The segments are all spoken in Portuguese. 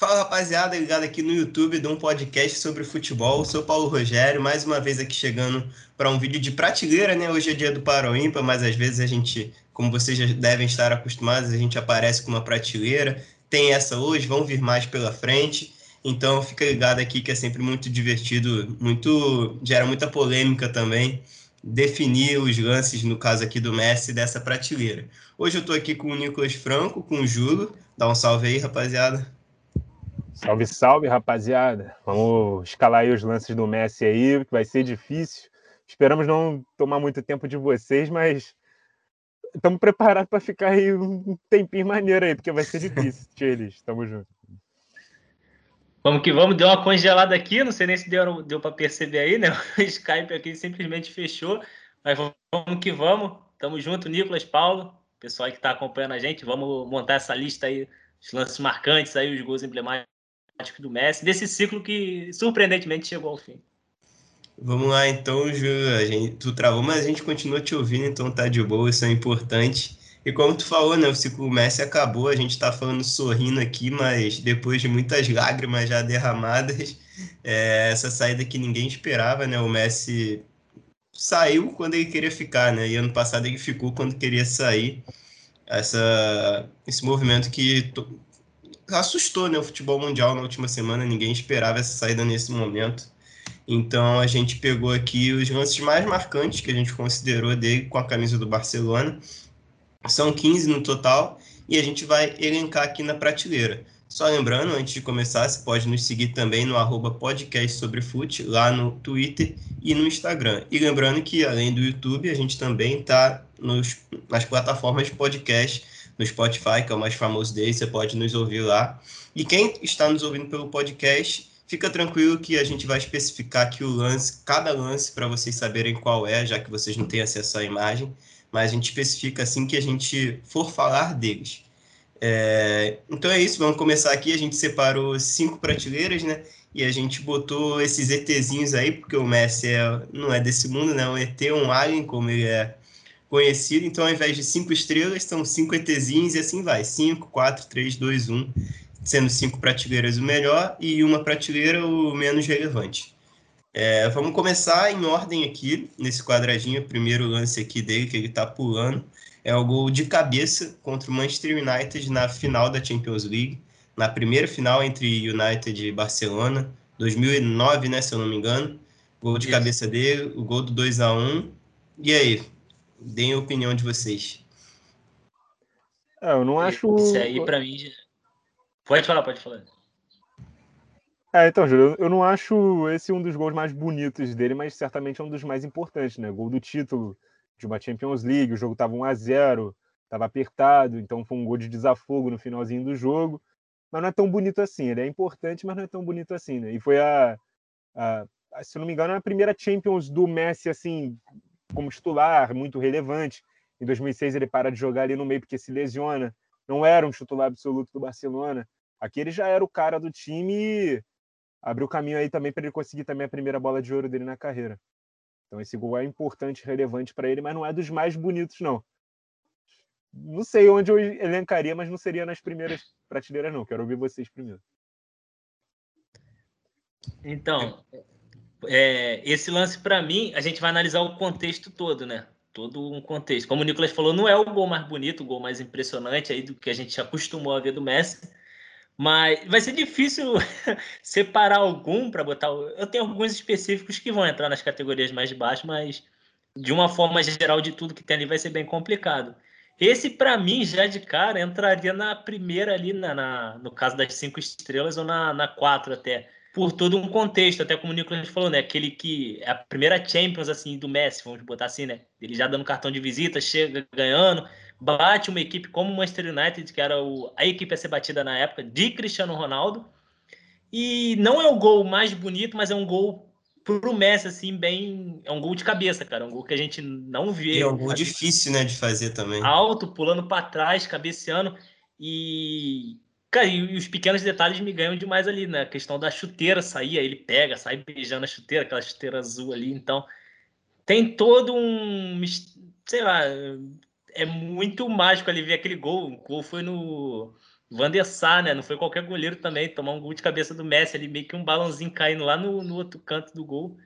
Fala rapaziada, ligado aqui no YouTube de um podcast sobre futebol. Eu sou Paulo Rogério, mais uma vez aqui chegando para um vídeo de prateleira, né? Hoje é dia do Paroímpa, mas às vezes a gente, como vocês já devem estar acostumados, a gente aparece com uma prateleira. Tem essa hoje, vão vir mais pela frente. Então fica ligado aqui que é sempre muito divertido, muito gera muita polêmica também definir os lances, no caso aqui do Messi, dessa prateleira. Hoje eu estou aqui com o Nicolas Franco, com o Júlio. Dá um salve aí, rapaziada. Salve, salve, rapaziada. Vamos escalar aí os lances do Messi aí, que vai ser difícil. Esperamos não tomar muito tempo de vocês, mas estamos preparados para ficar aí um tempinho maneiro aí, porque vai ser difícil, Tchelis. Tamo junto. Vamos que vamos, deu uma congelada aqui, não sei nem se deu, deu para perceber aí, né? O Skype aqui simplesmente fechou, mas vamos que vamos. Tamo junto, Nicolas, Paulo, pessoal que está acompanhando a gente, vamos montar essa lista aí, os lances marcantes aí, os gols emblemáticos do Messi, desse ciclo que surpreendentemente chegou ao fim. Vamos lá então, Ju, a gente, tu travou, mas a gente continua te ouvindo, então tá de boa, isso é importante. E como tu falou, né, o ciclo Messi acabou, a gente está falando sorrindo aqui, mas depois de muitas lágrimas já derramadas, é, essa saída que ninguém esperava, né, o Messi saiu quando ele queria ficar, né, e ano passado ele ficou quando queria sair, essa, esse movimento que assustou, né, o futebol mundial na última semana, ninguém esperava essa saída nesse momento, então a gente pegou aqui os lances mais marcantes que a gente considerou dele com a camisa do Barcelona, são 15 no total e a gente vai elencar aqui na prateleira. Só lembrando, antes de começar, você pode nos seguir também no arroba podcast sobre fute, lá no Twitter e no Instagram. E lembrando que, além do YouTube, a gente também está nas plataformas de podcast, no Spotify, que é o mais famoso deles, você pode nos ouvir lá. E quem está nos ouvindo pelo podcast, fica tranquilo que a gente vai especificar aqui o lance, cada lance, para vocês saberem qual é, já que vocês não têm acesso à imagem mas a gente especifica assim que a gente for falar deles. É, então é isso, vamos começar aqui. A gente separou cinco prateleiras, né? E a gente botou esses ETzinhos aí, porque o Messi é, não é desse mundo, né? Um ET, um alien, como ele é conhecido. Então, ao invés de cinco estrelas, são cinco ETzinhos e assim vai. Cinco, quatro, três, dois, um. Sendo cinco prateleiras o melhor e uma prateleira o menos relevante. É, vamos começar em ordem aqui, nesse quadradinho. O primeiro lance aqui dele, que ele está pulando, é o gol de cabeça contra o Manchester United na final da Champions League, na primeira final entre United e Barcelona, 2009, né, se eu não me engano. Gol de Isso. cabeça dele, o gol do 2 a 1 E aí, deem a opinião de vocês. É, eu não acho. Isso aí, para mim. Pode falar, pode falar. É, então, Júlio, eu não acho esse um dos gols mais bonitos dele, mas certamente é um dos mais importantes, né? Gol do título de uma Champions League, o jogo estava 1 a 0 estava apertado, então foi um gol de desafogo no finalzinho do jogo, mas não é tão bonito assim. Ele é importante, mas não é tão bonito assim, né? E foi a, a, a se eu não me engano, a primeira Champions do Messi, assim, como titular, muito relevante. Em 2006 ele para de jogar ali no meio porque se lesiona, não era um titular absoluto do Barcelona. Aqui ele já era o cara do time abriu caminho aí também para ele conseguir também a primeira bola de ouro dele na carreira. Então esse gol é importante, relevante para ele, mas não é dos mais bonitos não. Não sei onde eu elencaria, mas não seria nas primeiras prateleiras não. Quero ouvir vocês primeiro. Então, é, esse lance para mim, a gente vai analisar o contexto todo, né? Todo um contexto. Como o Nicolas falou, não é o gol mais bonito, o gol mais impressionante aí do que a gente acostumou a ver do Messi, mas vai ser difícil separar algum para botar. Eu tenho alguns específicos que vão entrar nas categorias mais baixas, mas de uma forma geral de tudo que tem ali vai ser bem complicado. Esse, para mim, já de cara, entraria na primeira ali, na, na, no caso das cinco estrelas, ou na, na quatro até. Por todo um contexto, até como o Nicolas falou, né? Aquele que é a primeira Champions, assim, do Messi, vamos botar assim, né? Ele já dando cartão de visita, chega ganhando, bate uma equipe como o Manchester United, que era o, a equipe a ser batida na época, de Cristiano Ronaldo. E não é o gol mais bonito, mas é um gol pro Messi, assim, bem. É um gol de cabeça, cara. É um gol que a gente não vê. E é um gol difícil, né, de fazer também. Alto, pulando para trás, cabeceando. E. Cara, e os pequenos detalhes me ganham demais ali, né? A questão da chuteira sair, ele pega, sai beijando a chuteira, aquela chuteira azul ali. Então, tem todo um. Sei lá, é muito mágico ali ver aquele gol. O gol foi no, Van né? Não foi qualquer goleiro também. Tomar um gol de cabeça do Messi ali, meio que um balãozinho caindo lá no, no outro canto do gol.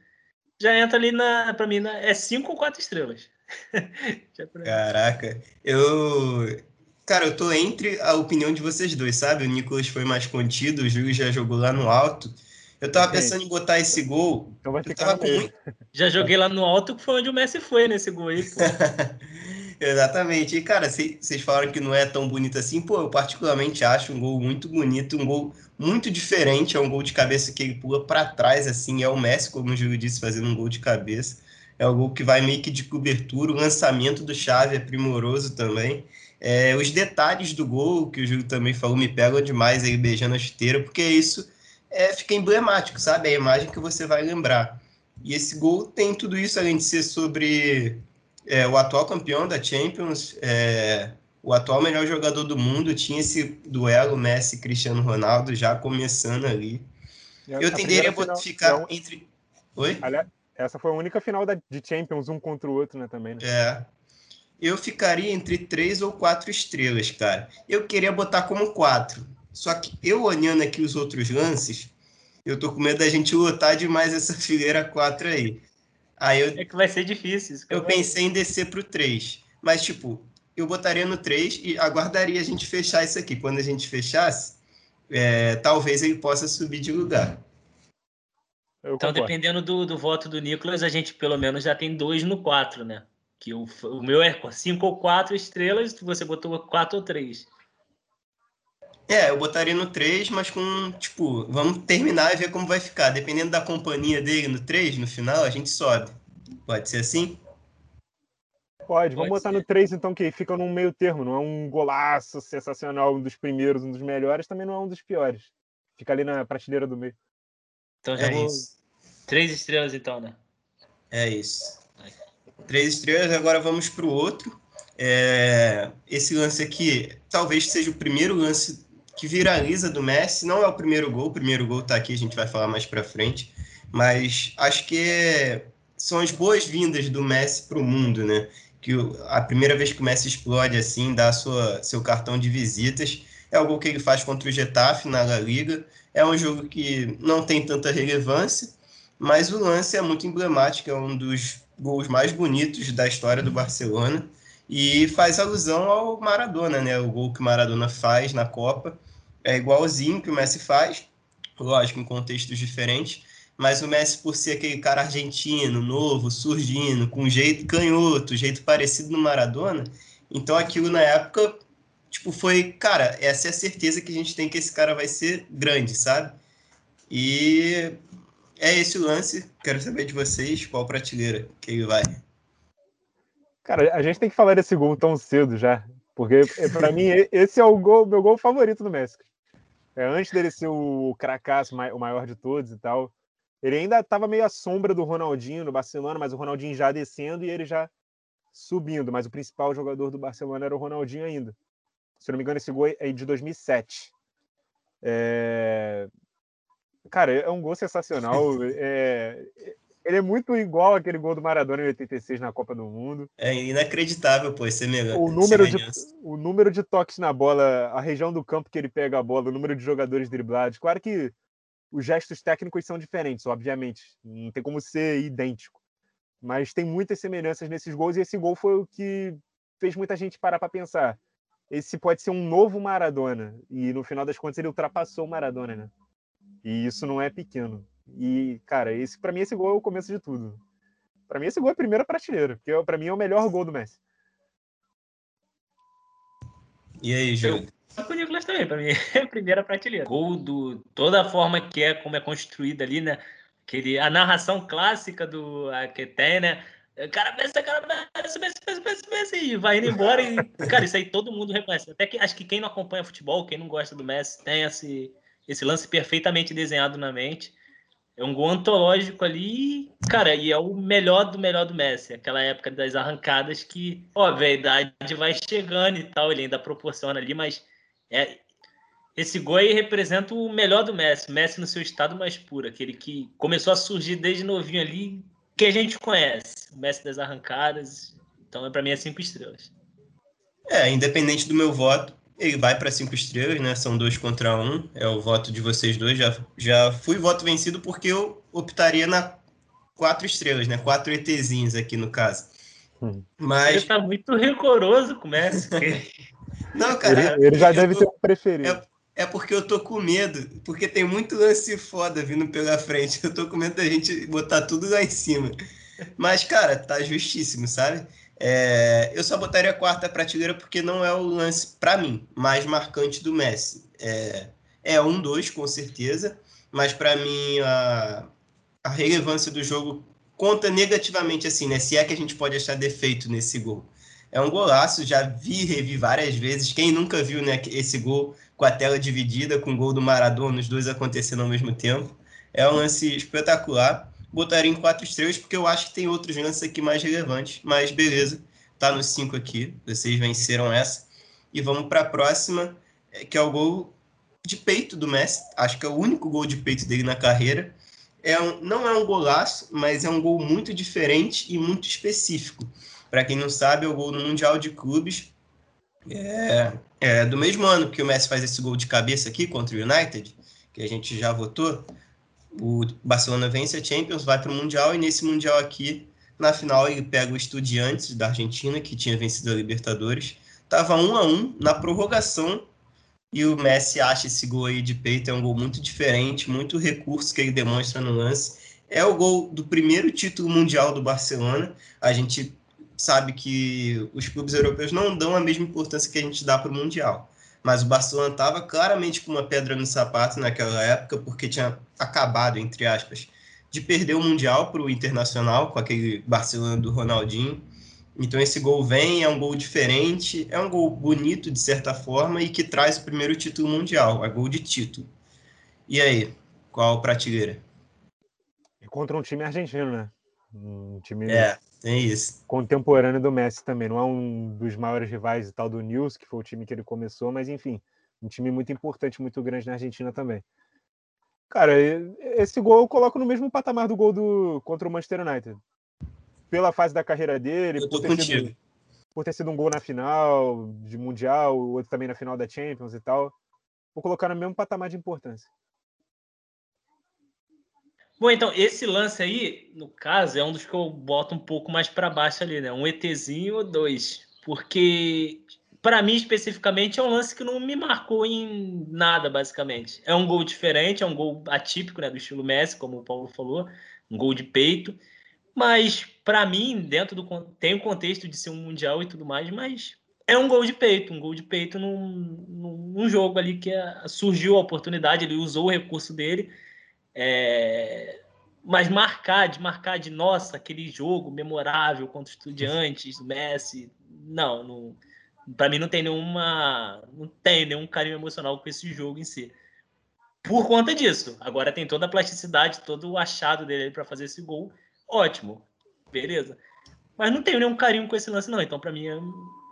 Já entra ali na, pra mim, na, é cinco ou quatro estrelas. Caraca, eu. Cara, eu tô entre a opinião de vocês dois, sabe? O Nicolas foi mais contido, o Júlio já jogou lá no alto. Eu tava pensando em botar esse gol. Então vai ficar com muito... Já joguei lá no alto, que foi onde o Messi foi nesse gol aí, pô. Exatamente. E, cara, vocês falaram que não é tão bonito assim. Pô, eu particularmente acho um gol muito bonito, um gol muito diferente. É um gol de cabeça que ele pula para trás, assim. É o Messi, como o Júlio disse, fazendo um gol de cabeça. É o gol que vai meio que de cobertura. O lançamento do Chave é primoroso também. É, os detalhes do gol, que o Júlio também falou, me pegam demais aí beijando a chuteira, porque isso é, fica emblemático, sabe? É a imagem que você vai lembrar. E esse gol tem tudo isso, além de ser sobre é, o atual campeão da Champions, é, o atual melhor jogador do mundo, tinha esse duelo Messi Cristiano Ronaldo já começando ali. Eu tenderia a ficar é entre. Oi? Aliás, essa foi a única final da, de Champions, um contra o outro, né? Também, né? É. Eu ficaria entre três ou quatro estrelas, cara. Eu queria botar como quatro. Só que eu olhando aqui os outros lances, eu tô com medo da gente lotar demais essa fileira quatro aí. Aí eu, é que vai ser difícil. eu pensei em descer pro 3. Mas, tipo, eu botaria no 3 e aguardaria a gente fechar isso aqui. Quando a gente fechasse, é, talvez ele possa subir de lugar. então, dependendo do, do voto do Nicolas, a gente pelo menos já tem dois no 4, né? Que o, o meu é 5 ou 4 estrelas, você botou 4 ou 3. É, eu botaria no 3, mas com, tipo, vamos terminar e ver como vai ficar. Dependendo da companhia dele no 3, no final, a gente sobe. Pode ser assim? Pode, vamos Pode botar ser. no 3 então, que fica num meio termo. Não é um golaço sensacional, um dos primeiros, um dos melhores, também não é um dos piores. Fica ali na prateleira do meio. Então já é vou... Isso. Três estrelas então, né? É isso. Três estrelas, agora vamos para o outro. É... Esse lance aqui talvez seja o primeiro lance que viraliza do Messi. Não é o primeiro gol, o primeiro gol está aqui, a gente vai falar mais para frente. Mas acho que é, são as boas-vindas do Messi para o mundo, né? Que a primeira vez que o Messi explode assim, dá sua, seu cartão de visitas. É o gol que ele faz contra o Getafe na La Liga. É um jogo que não tem tanta relevância, mas o lance é muito emblemático, é um dos gols mais bonitos da história do Barcelona e faz alusão ao Maradona, né? O gol que o Maradona faz na Copa é igualzinho que o Messi faz, lógico, em contextos diferentes, mas o Messi, por ser aquele cara argentino, novo, surgindo, com jeito canhoto, jeito parecido no Maradona, então aquilo na época, tipo, foi, cara, essa é a certeza que a gente tem que esse cara vai ser grande, sabe? E é esse o lance, quero saber de vocês, qual prateleira que ele vai. Cara, a gente tem que falar desse gol tão cedo já, porque para mim esse é o gol, meu gol favorito do Messi. É, antes dele ser o cracaço, o maior de todos e tal, ele ainda estava meio à sombra do Ronaldinho no Barcelona, mas o Ronaldinho já descendo e ele já subindo. Mas o principal jogador do Barcelona era o Ronaldinho ainda. Se não me engano, esse gol é de 2007. É... Cara, é um gol sensacional. É... Ele é muito igual aquele gol do Maradona em 86 na Copa do Mundo. É inacreditável, pô, esse o número de O número de toques na bola, a região do campo que ele pega a bola, o número de jogadores driblados. Claro que os gestos técnicos são diferentes, obviamente. Não tem como ser idêntico. Mas tem muitas semelhanças nesses gols e esse gol foi o que fez muita gente parar para pensar. Esse pode ser um novo Maradona. E no final das contas ele ultrapassou o Maradona, né? E isso não é pequeno. E, cara, esse para mim esse gol é o começo de tudo. Para mim esse gol é a primeira prateleira, porque para mim é o melhor gol do Messi. E aí, Gil? O Nicolas também, para mim é a primeira prateleira. Gol do toda a forma que é como é construída ali, né? Aquele, a narração clássica do a, que tem, né? Cara, pensa, cara, pensa, pensa, pensa, pensa, pensa, e vai indo embora. E, cara, isso aí todo mundo reconhece. Até que acho que quem não acompanha futebol, quem não gosta do Messi, tem esse, esse lance perfeitamente desenhado na mente. É um gol antológico ali, cara, e é o melhor do melhor do Messi. Aquela época das arrancadas que, ó, a idade vai chegando e tal, ele ainda proporciona ali, mas é, esse gol aí representa o melhor do Messi. Messi no seu estado mais puro, aquele que começou a surgir desde novinho ali, que a gente conhece. O Messi das arrancadas. Então, é para mim, é cinco estrelas. É, independente do meu voto, ele vai para cinco estrelas, né? São dois contra um. É o voto de vocês dois. Já, já fui voto vencido porque eu optaria na quatro estrelas, né? Quatro ETzinhos aqui no caso. Hum. Mas... Ele tá muito rigoroso com o Messi. Não, cara. Ele, ele já deve tô... ter um preferido. É, é, porque eu tô com medo, porque tem muito lance foda vindo pela frente. Eu tô com medo da gente botar tudo lá em cima. Mas, cara, tá justíssimo, sabe? É, eu só botaria a quarta prateleira porque não é o lance, para mim, mais marcante do Messi. É, é um, dois, com certeza, mas para mim a, a relevância do jogo conta negativamente, assim, né? Se é que a gente pode achar defeito nesse gol. É um golaço, já vi e revi várias vezes. Quem nunca viu né, esse gol com a tela dividida, com o gol do Maradona, os dois acontecendo ao mesmo tempo? É um lance espetacular botaria em quatro estrelas, porque eu acho que tem outros lances aqui mais relevantes. Mas beleza, tá nos cinco aqui. Vocês venceram essa. E vamos para a próxima, é, que é o gol de peito do Messi. Acho que é o único gol de peito dele na carreira. É um, não é um golaço, mas é um gol muito diferente e muito específico. Para quem não sabe, é o gol no Mundial de Clubes. É, é do mesmo ano que o Messi faz esse gol de cabeça aqui contra o United, que a gente já votou o Barcelona vence a Champions, vai para o Mundial, e nesse Mundial aqui, na final, ele pega o Estudiantes da Argentina, que tinha vencido a Libertadores. Tava um a um na prorrogação, e o Messi acha esse gol aí de peito, é um gol muito diferente, muito recurso que ele demonstra no lance. É o gol do primeiro título mundial do Barcelona. A gente sabe que os clubes europeus não dão a mesma importância que a gente dá para o Mundial mas o Barcelona estava claramente com uma pedra no sapato naquela época, porque tinha acabado, entre aspas, de perder o Mundial para o Internacional, com aquele Barcelona do Ronaldinho. Então esse gol vem, é um gol diferente, é um gol bonito de certa forma e que traz o primeiro título mundial, é gol de título. E aí, qual prateleira? Contra um time argentino, né? Um time é. Tem isso. Contemporâneo do Messi também. Não é um dos maiores rivais e tal do News, que foi o time que ele começou, mas enfim, um time muito importante, muito grande na Argentina também. Cara, esse gol eu coloco no mesmo patamar do gol do contra o Manchester United. Pela fase da carreira dele, por ter, sido, por ter, sido, um gol na final de Mundial, o outro também na final da Champions e tal. Vou colocar no mesmo patamar de importância. Bom, então, esse lance aí, no caso, é um dos que eu boto um pouco mais para baixo ali, né? Um ETzinho ou dois. Porque, para mim, especificamente, é um lance que não me marcou em nada, basicamente. É um gol diferente, é um gol atípico, né? Do estilo Messi, como o Paulo falou. Um gol de peito. Mas, para mim, dentro do. Tem o contexto de ser um Mundial e tudo mais, mas é um gol de peito, um gol de peito num, num jogo ali que é, surgiu a oportunidade, ele usou o recurso dele é, mas marcar, de marcar de nossa, aquele jogo memorável contra os estudiantes, Messi, não, não para mim não tem nenhuma não tem nenhum carinho emocional com esse jogo em si. Por conta disso. Agora tem toda a plasticidade, todo o achado dele para fazer esse gol. Ótimo. Beleza. Mas não tenho nenhum carinho com esse lance não, então para mim é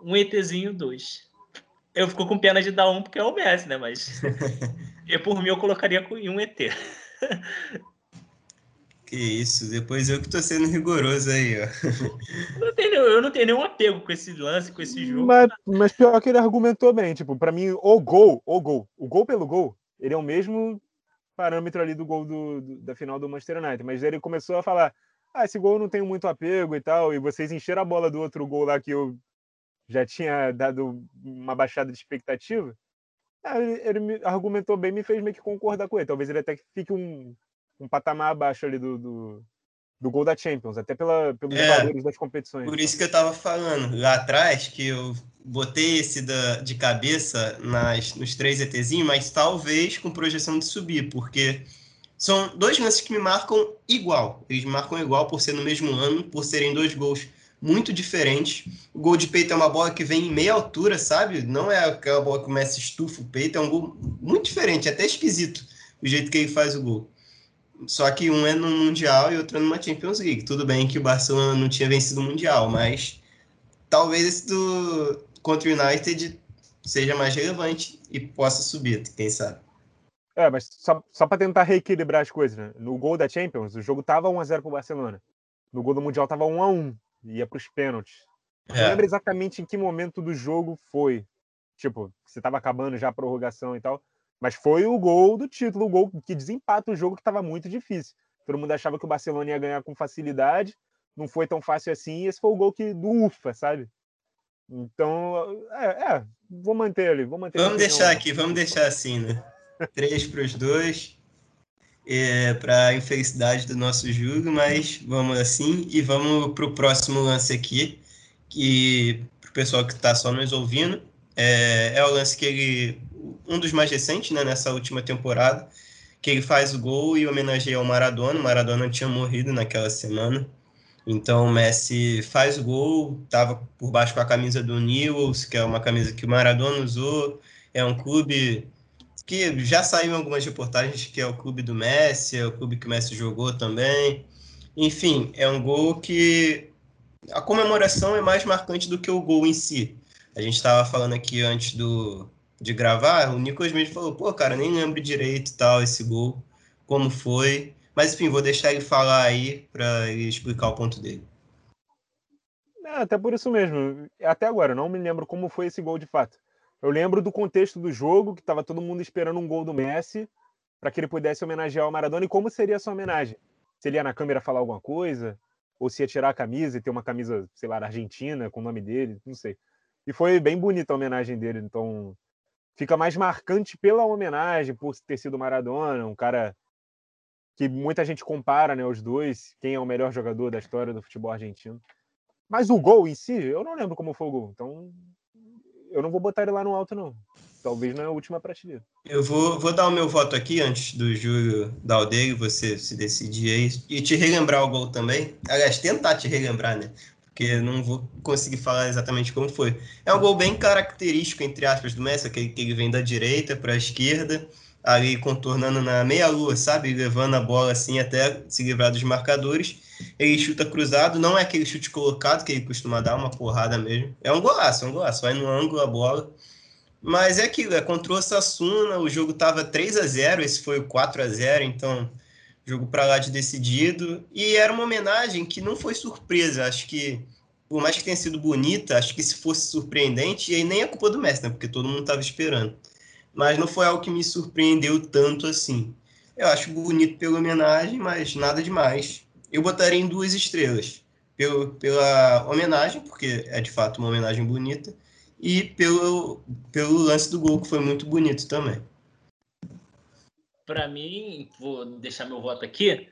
um ETzinho dois. Eu fico com pena de dar um porque é o Messi, né, mas eu por mim eu colocaria em um ET. Que isso, depois eu que tô sendo rigoroso aí, ó. Não tenho, eu não tenho nenhum apego com esse lance, com esse jogo. Mas, mas pior que ele argumentou bem, tipo, para mim, o gol, o gol, o gol pelo gol, ele é o mesmo parâmetro ali do gol do, do, da final do Manchester United. Mas ele começou a falar: ah, esse gol não tem muito apego e tal, e vocês encheram a bola do outro gol lá que eu já tinha dado uma baixada de expectativa. Ah, ele, ele me argumentou bem, me fez meio que concordar com ele. Talvez ele até fique um, um patamar abaixo ali do, do, do gol da Champions, até pela, pelos é, valores das competições. Por isso que eu estava falando lá atrás, que eu botei esse da, de cabeça nas, nos três ETzinhos, mas talvez com projeção de subir, porque são dois lances que me marcam igual. Eles marcam igual por ser no mesmo ano, por serem dois gols muito diferente. O gol de peito é uma bola que vem em meia altura, sabe? Não é aquela bola que começa estufa o peito, é um gol muito diferente, até esquisito o jeito que ele faz o gol. Só que um é no Mundial e outro é numa Champions League. Tudo bem que o Barcelona não tinha vencido o Mundial, mas talvez esse do contra o United seja mais relevante e possa subir, quem sabe. É, mas só, só para tentar reequilibrar as coisas, né? No gol da Champions, o jogo tava 1x0 pro Barcelona. No gol do Mundial tava 1x1 ia para os pênaltis. É. Não lembro exatamente em que momento do jogo foi. Tipo, você tava acabando já a prorrogação e tal. Mas foi o gol do título, o gol que desempata o jogo que estava muito difícil. Todo mundo achava que o Barcelona ia ganhar com facilidade, não foi tão fácil assim, e esse foi o gol que, do UFA, sabe? Então, é, é vou manter ali, vou manter. Vamos deixar aqui, vamos deixar assim, né? Três para os dois, é, para a infelicidade do nosso jogo, mas vamos assim e vamos para o próximo lance aqui, que para o pessoal que está só nos ouvindo, é, é o lance que ele um dos mais recentes, né, nessa última temporada, que ele faz o gol e homenageia o Maradona. O Maradona tinha morrido naquela semana. Então o Messi faz o gol, estava por baixo com a camisa do Newell's, que é uma camisa que o Maradona usou. É um clube que já saiu em algumas reportagens que é o clube do Messi, é o clube que o Messi jogou também. Enfim, é um gol que a comemoração é mais marcante do que o gol em si. A gente estava falando aqui antes do, de gravar, o Nicolas mesmo falou, pô, cara, nem lembro direito tal, esse gol, como foi. Mas enfim, vou deixar ele falar aí para explicar o ponto dele. É, até por isso mesmo. Até agora, não me lembro como foi esse gol de fato. Eu lembro do contexto do jogo, que estava todo mundo esperando um gol do Messi, para que ele pudesse homenagear o Maradona. E como seria essa homenagem? Se ele ia na câmera falar alguma coisa? Ou se ia tirar a camisa e ter uma camisa, sei lá, argentina, com o nome dele? Não sei. E foi bem bonita a homenagem dele. Então, fica mais marcante pela homenagem, por ter sido Maradona, um cara que muita gente compara né, os dois, quem é o melhor jogador da história do futebol argentino. Mas o gol em si, eu não lembro como foi o gol. Então, eu não vou botar ele lá no alto, não. Talvez na última prateleira. Eu vou, vou dar o meu voto aqui antes do Júlio dar o dele, você se decidir aí. E te relembrar o gol também. Aliás, tentar te relembrar, né? Porque não vou conseguir falar exatamente como foi. É um gol bem característico, entre aspas, do Messi, que, que ele vem da direita para a esquerda, ali contornando na meia-lua, sabe? Levando a bola assim até se livrar dos marcadores. Ele chuta cruzado, não é aquele chute colocado que ele costuma dar, uma porrada mesmo. É um golaço, é um golaço, vai no ângulo a bola. Mas é aquilo, é contra o Sassuna, o jogo estava 3 a 0 esse foi o 4 a 0 então jogo para lá de decidido. E era uma homenagem que não foi surpresa. Acho que, por mais que tenha sido bonita, acho que se fosse surpreendente, e aí nem é culpa do Messi, né? Porque todo mundo estava esperando. Mas não foi algo que me surpreendeu tanto assim. Eu acho bonito pela homenagem, mas nada demais. Eu botaria em duas estrelas. Pelo, pela homenagem, porque é de fato uma homenagem bonita, e pelo, pelo lance do gol, que foi muito bonito também para mim, vou deixar meu voto aqui,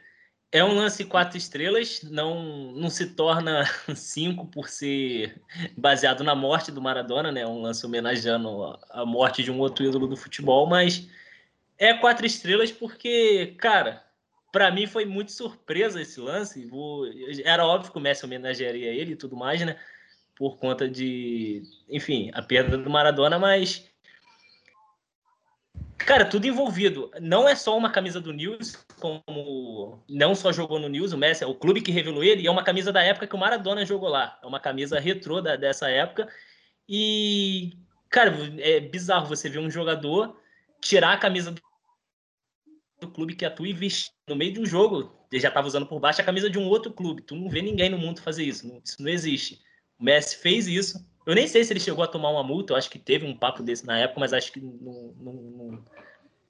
é um lance quatro estrelas, não, não se torna cinco por ser baseado na morte do Maradona, né? Um lance homenageando a morte de um outro ídolo do futebol, mas é quatro estrelas porque, cara, para mim foi muito surpresa esse lance. Vou... Era óbvio que o Messi homenagearia ele e tudo mais, né? Por conta de, enfim, a perda do Maradona, mas Cara, tudo envolvido. Não é só uma camisa do News, como não só jogou no News, o Messi, é o clube que revelou ele, e é uma camisa da época que o Maradona jogou lá. É uma camisa retrô da, dessa época. E, cara, é bizarro você ver um jogador tirar a camisa do clube que atua e vestir no meio de um jogo. Ele já estava usando por baixo a camisa de um outro clube. Tu não vê ninguém no mundo fazer isso. Isso não existe. O Messi fez isso eu nem sei se ele chegou a tomar uma multa, eu acho que teve um papo desse na época, mas acho que não, não, não,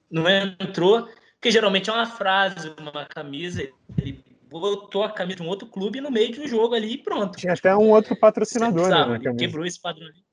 não entrou, porque geralmente é uma frase, uma camisa, ele botou a camisa de um outro clube no meio de um jogo ali e pronto. Tinha até um outro patrocinador, né? Ele quebrou esse padrão ali.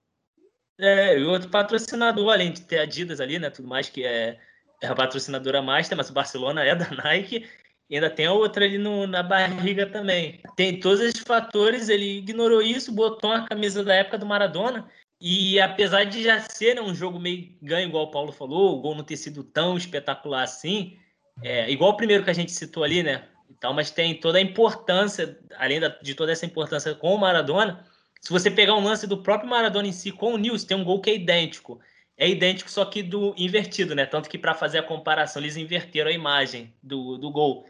É, e outro patrocinador, além de ter Adidas ali, né? Tudo mais que é, é a patrocinadora master, mas o Barcelona é da Nike. E ainda tem a outra ali no, na barriga também. Tem todos esses fatores, ele ignorou isso, botou a camisa da época do Maradona. E apesar de já ser né, um jogo meio ganho, igual o Paulo falou, o gol não ter sido tão espetacular assim, é, igual o primeiro que a gente citou ali, né? Então, mas tem toda a importância, além da, de toda essa importância com o Maradona, se você pegar um lance do próprio Maradona em si com o Nils, tem um gol que é idêntico. É idêntico, só que do invertido, né? Tanto que para fazer a comparação, eles inverteram a imagem do, do gol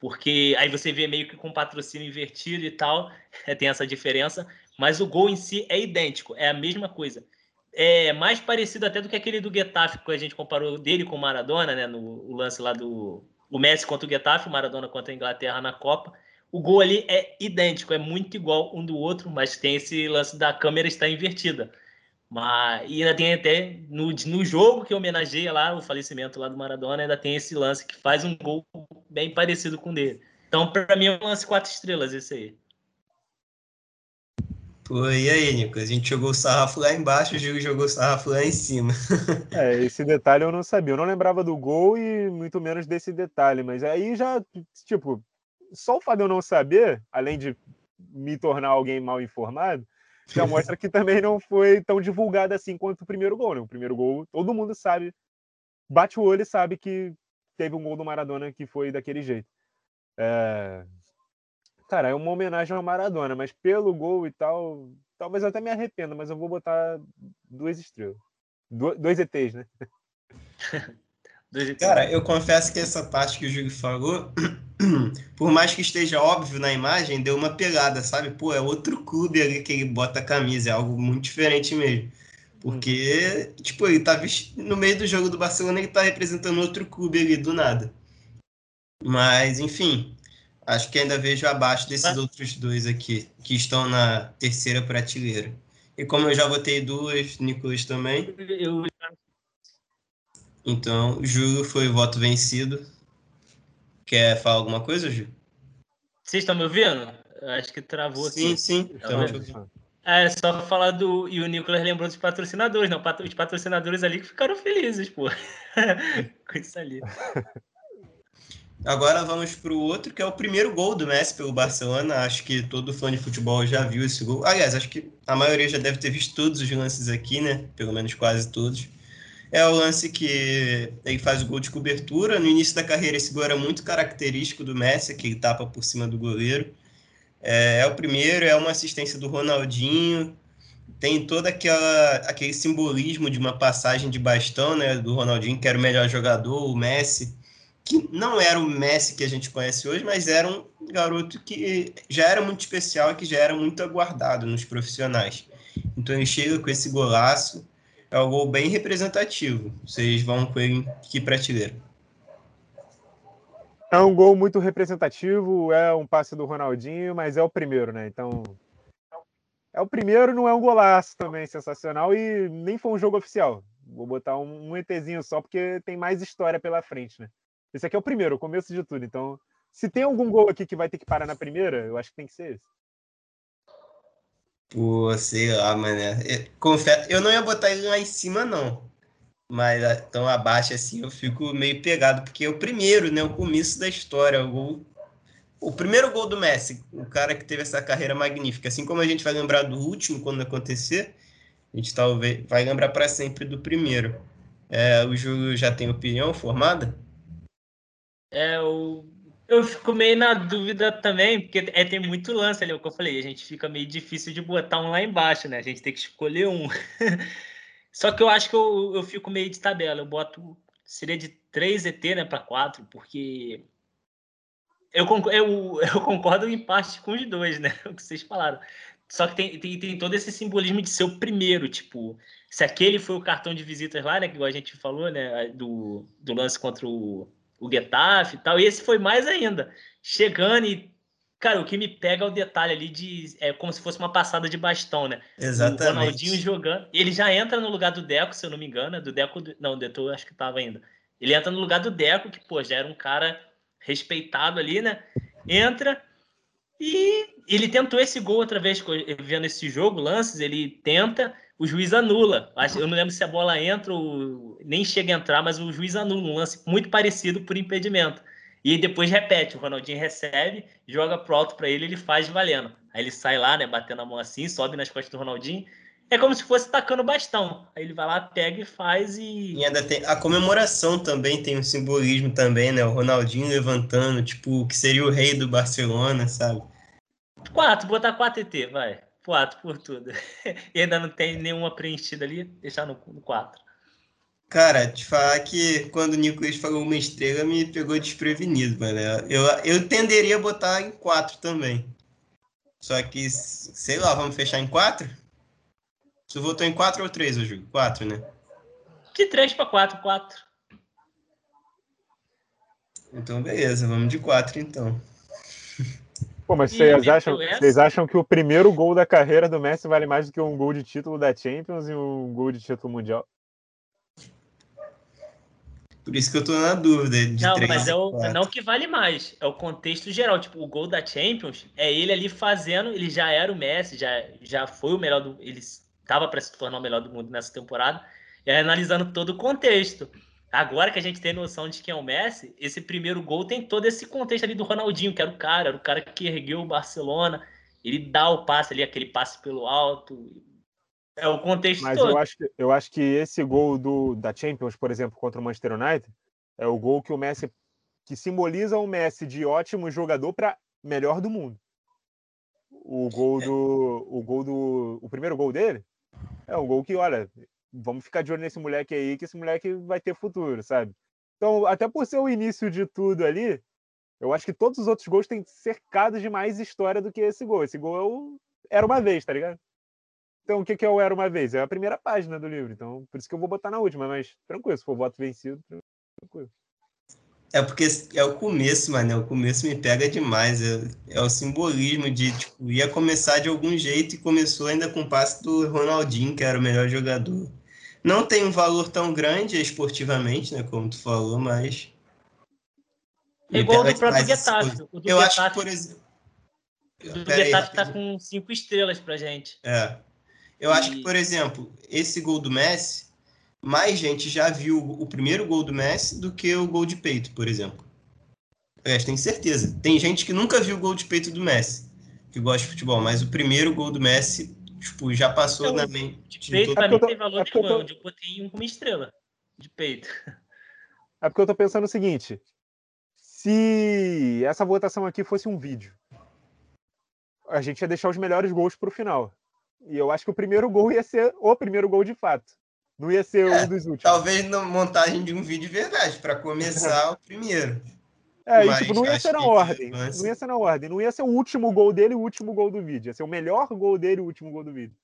porque aí você vê meio que com patrocínio invertido e tal, é, tem essa diferença, mas o gol em si é idêntico, é a mesma coisa. É mais parecido até do que aquele do Getafe, que a gente comparou dele com o Maradona, né, no lance lá do o Messi contra o Getafe, o Maradona contra a Inglaterra na Copa. O gol ali é idêntico, é muito igual um do outro, mas tem esse lance da câmera estar invertida. Mas e ainda tem até no, no jogo que homenageia lá o falecimento lá do Maradona, ainda tem esse lance que faz um gol bem parecido com o dele. Então, para mim, é um lance quatro estrelas esse aí. Pô, e aí, Nico? A gente jogou o sarrafo lá embaixo, o Gil jogou o sarrafo lá em cima. é, esse detalhe eu não sabia. Eu não lembrava do gol e muito menos desse detalhe. Mas aí já, tipo, só o fato de eu não saber, além de me tornar alguém mal informado, já mostra que também não foi tão divulgado assim quanto o primeiro gol, né? O primeiro gol, todo mundo sabe, bate o olho e sabe que teve um gol do Maradona que foi daquele jeito. É, Cara, é uma homenagem ao Maradona, mas pelo gol e tal, talvez eu até me arrependa, mas eu vou botar duas estrelas. Do, dois ETs, né? Cara, eu confesso que essa parte que o Júlio falou, por mais que esteja óbvio na imagem, deu uma pegada, sabe? Pô, é outro clube ali que ele bota a camisa, é algo muito diferente mesmo. Porque, hum. tipo, ele tá no meio do jogo do Barcelona, ele tá representando outro clube ali do nada. Mas, enfim, Acho que ainda vejo abaixo desses ah. outros dois aqui, que estão na terceira prateleira. E como eu já votei duas, Nicolas também. Eu... Então, Júlio foi o voto vencido. Quer falar alguma coisa, Júlio? Vocês estão me ouvindo? Acho que travou sim, aqui. Sim, sim. Então, é, só falar do. E o Nicolas lembrou dos patrocinadores, não? Os patrocinadores ali que ficaram felizes, pô. Com isso ali. Agora vamos para o outro, que é o primeiro gol do Messi pelo Barcelona. Acho que todo fã de futebol já viu esse gol. Aliás, acho que a maioria já deve ter visto todos os lances aqui, né? Pelo menos quase todos. É o lance que ele faz o gol de cobertura. No início da carreira, esse gol era muito característico do Messi, que ele tapa por cima do goleiro. É, é o primeiro, é uma assistência do Ronaldinho. Tem todo aquela, aquele simbolismo de uma passagem de bastão, né? Do Ronaldinho, que era o melhor jogador, o Messi que não era o Messi que a gente conhece hoje, mas era um garoto que já era muito especial e que já era muito aguardado nos profissionais. Então ele chega com esse golaço, é um gol bem representativo. Vocês vão com ele que prateleira? É um gol muito representativo, é um passe do Ronaldinho, mas é o primeiro, né? Então. É o primeiro, não é um golaço também sensacional e nem foi um jogo oficial. Vou botar um, um ETzinho só porque tem mais história pela frente, né? Esse aqui é o primeiro, o começo de tudo. Então, se tem algum gol aqui que vai ter que parar na primeira, eu acho que tem que ser esse. Pô, sei lá, mané. Confesso, eu não ia botar ele lá em cima, não. Mas ah, tão abaixo assim, eu fico meio pegado, porque é o primeiro, né? O começo da história. O, gol, o primeiro gol do Messi, o cara que teve essa carreira magnífica. Assim como a gente vai lembrar do último quando acontecer, a gente talvez vai lembrar para sempre do primeiro. É, o Júlio já tem opinião formada? É, eu, eu fico meio na dúvida também, porque é, tem muito lance ali, é o que eu falei, a gente fica meio difícil de botar um lá embaixo, né? A gente tem que escolher um. Só que eu acho que eu, eu fico meio de tabela, eu boto. Seria de 3 ET, né, para 4, porque. Eu, eu, eu concordo em parte com os dois, né? O que vocês falaram. Só que tem, tem, tem todo esse simbolismo de ser o primeiro, tipo, se aquele foi o cartão de visitas lá, né? Que a gente falou, né? Do, do lance contra o, o Getafe e tal. E esse foi mais ainda. Chegando e. Cara, o que me pega é o detalhe ali de. É como se fosse uma passada de bastão, né? Exatamente. O Ronaldinho jogando. Ele já entra no lugar do Deco, se eu não me engano. É do Deco. Não, o Deto acho que tava ainda. Ele entra no lugar do Deco, que, pô, já era um cara respeitado ali, né? Entra e ele tentou esse gol outra vez, vendo esse jogo, lances, ele tenta o juiz anula. Eu não lembro se a bola entra ou nem chega a entrar, mas o juiz anula um lance muito parecido por impedimento. E depois repete, o Ronaldinho recebe, joga pro alto para ele, ele faz valendo. Aí ele sai lá, né, batendo a mão assim, sobe nas costas do Ronaldinho. É como se fosse tacando bastão. Aí ele vai lá, pega e faz e. E ainda tem a comemoração também tem um simbolismo também, né? O Ronaldinho levantando, tipo, que seria o rei do Barcelona, sabe? Quatro, botar quatro ET, vai. 4 por tudo. e ainda não tem nenhuma preenchida ali, deixar no, no 4. Cara, te falar que quando o Nicolas falou uma estrela, me pegou desprevenido, mano. Eu, eu tenderia a botar em 4 também. Só que, sei lá, vamos fechar em 4? Você votou em 4 ou 3, Ju? 4, né? De 3 para 4, 4. Então, beleza, vamos de 4 então. Pô, mas vocês acham, vocês acham que o primeiro gol da carreira do Messi vale mais do que um gol de título da Champions e um gol de título mundial? Por isso que eu tô na dúvida. De não, mas é o, não que vale mais. É o contexto geral. Tipo, o gol da Champions é ele ali fazendo. Ele já era o Messi, já, já foi o melhor do. Ele estava para se tornar o melhor do mundo nessa temporada. E aí, analisando todo o contexto. Agora que a gente tem noção de quem é o Messi, esse primeiro gol tem todo esse contexto ali do Ronaldinho, que era o cara, era o cara que ergueu o Barcelona. Ele dá o passe ali, aquele passe pelo alto. É o contexto Mas todo. eu acho, que, eu acho que esse gol do, da Champions, por exemplo, contra o Manchester United, é o gol que o Messi que simboliza o Messi de ótimo jogador para melhor do mundo. O gol do o gol do o primeiro gol dele é um gol que, olha, vamos ficar de olho nesse moleque aí, que esse moleque vai ter futuro, sabe? Então, até por ser o início de tudo ali, eu acho que todos os outros gols têm cercado de mais história do que esse gol. Esse gol é o... era uma vez, tá ligado? Então, o que, que é o Era Uma Vez? É a primeira página do livro. Então, por isso que eu vou botar na última, mas tranquilo, se for voto vencido, tranquilo. É porque é o começo, mano. O começo me pega demais. É, é, o simbolismo de, tipo, ia começar de algum jeito e começou ainda com o passe do Ronaldinho, que era o melhor jogador. Não tem um valor tão grande esportivamente, né? Como tu falou, mas. É igual do próprio Getafe. O do eu Getafe, acho que, por exemplo. O Getafe tá com cinco estrelas pra gente. É. Eu acho que, por exemplo, esse gol do Messi, mais gente já viu o primeiro gol do Messi do que o gol de peito, por exemplo. É, tenho certeza. Tem gente que nunca viu o gol de peito do Messi, que gosta de futebol, mas o primeiro gol do Messi, tipo, já passou então, na mente. De peito, pra mim, tem valor é nenhum, tô... onde eu botei um como estrela de peito. É porque eu tô pensando o seguinte: se essa votação aqui fosse um vídeo, a gente ia deixar os melhores gols pro final. E eu acho que o primeiro gol ia ser o primeiro gol de fato. Não ia ser é, um dos últimos. Talvez na montagem de um vídeo verdade, para começar o primeiro. É, e, tipo, não ia ser na ordem. Não ia ser na ordem. Não ia ser o último gol dele e o último gol do vídeo. Ia ser o melhor gol dele e o último gol do vídeo.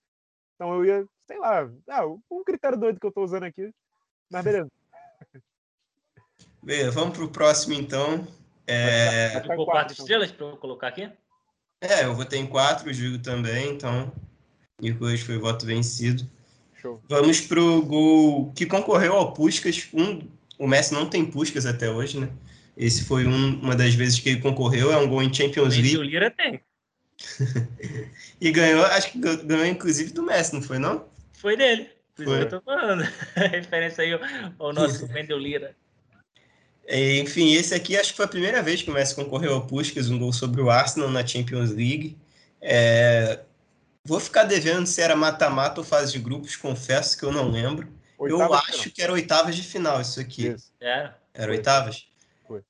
Então eu ia, sei lá, ah, um critério doido que eu tô usando aqui. Mas beleza. Beleza, vamos pro próximo então. É... Tá quatro estrelas para eu colocar aqui? É, eu votei em quatro, o Júlio também, então Nicolas foi voto vencido. Show. Vamos pro gol que concorreu ao Puskas. Um, o Messi não tem Puskas até hoje, né? Esse foi um, uma das vezes que ele concorreu. É um gol em Champions League. o Lira tem. e ganhou, acho que ganhou inclusive do Messi, não foi não? Foi dele. Por foi. isso que eu tô falando. referência aí ao nosso Wendel Lira. É, enfim, esse aqui acho que foi a primeira vez que o Messi concorreu ao Puskas, um gol sobre o Arsenal na Champions League. É, Vou ficar devendo se era mata-mata ou fase de grupos, confesso que eu não lembro. eu acho que era oitavas de final isso aqui. Isso. Era. Era oitavas?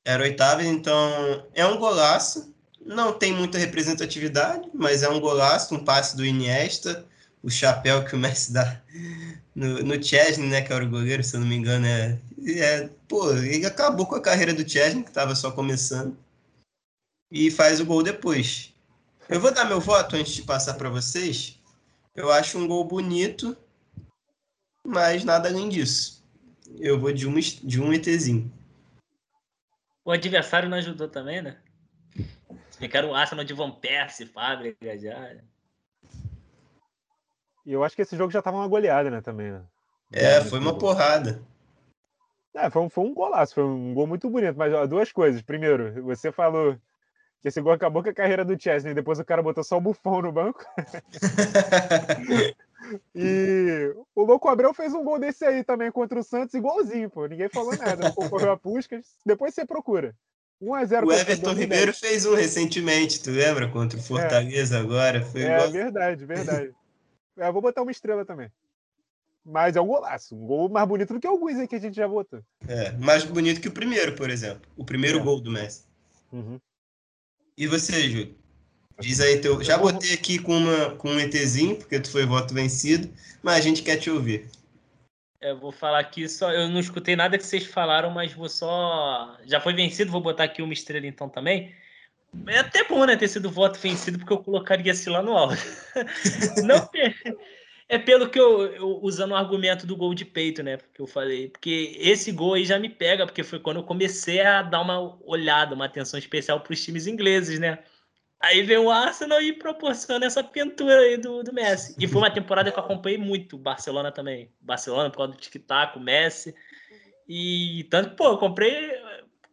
Era oitavas, então é um golaço. Não tem muita representatividade, mas é um golaço, um passe do Iniesta, o chapéu que o Messi dá no, no Chesney, né, que era o goleiro, se eu não me engano, é, é pô, ele acabou com a carreira do Chesney, que estava só começando, e faz o gol depois. Eu vou dar meu voto antes de passar para vocês. Eu acho um gol bonito, mas nada além disso. Eu vou de um, de um ETzinho. O adversário não ajudou também, né? Ficaram o Arsenal de Van Persie, Fábrica já. E eu acho que esse jogo já tava uma goleada, né, também, né? É, foi uma porrada. É, foi um, foi um golaço, foi um gol muito bonito. Mas ó, duas coisas. Primeiro, você falou que esse gol acabou com a carreira do Chesney. Depois o cara botou só o Buffon no banco. e o Louco Abreu fez um gol desse aí também contra o Santos, igualzinho, pô. Ninguém falou nada. Concorreu a Puskas. Depois você procura. 1x0 O Everton Ribeiro fez um recentemente, tu lembra? Contra o é. Fortaleza é. agora. Foi é, igual... verdade, verdade. É, vou botar uma estrela também. Mas é um golaço. Um gol mais bonito do que alguns aí que a gente já votou. É, mais bonito que o primeiro, por exemplo. O primeiro é. gol do Messi. Uhum. E você, Júlio? Diz aí teu. Já botei aqui com, uma, com um ETzinho, porque tu foi voto vencido, mas a gente quer te ouvir. Eu é, vou falar aqui só. Eu não escutei nada que vocês falaram, mas vou só. Já foi vencido, vou botar aqui uma estrela então também. É até bom, né, ter sido voto vencido, porque eu colocaria esse lá no alto. não, é pelo que eu, eu, usando o argumento do gol de peito, né? Que eu falei. Porque esse gol aí já me pega, porque foi quando eu comecei a dar uma olhada, uma atenção especial para os times ingleses, né? Aí vem o Arsenal e proporciona essa pintura aí do, do Messi. E foi uma temporada que eu acompanhei muito, Barcelona também. Barcelona por causa do tic-tac, o Messi. E tanto, pô, eu comprei.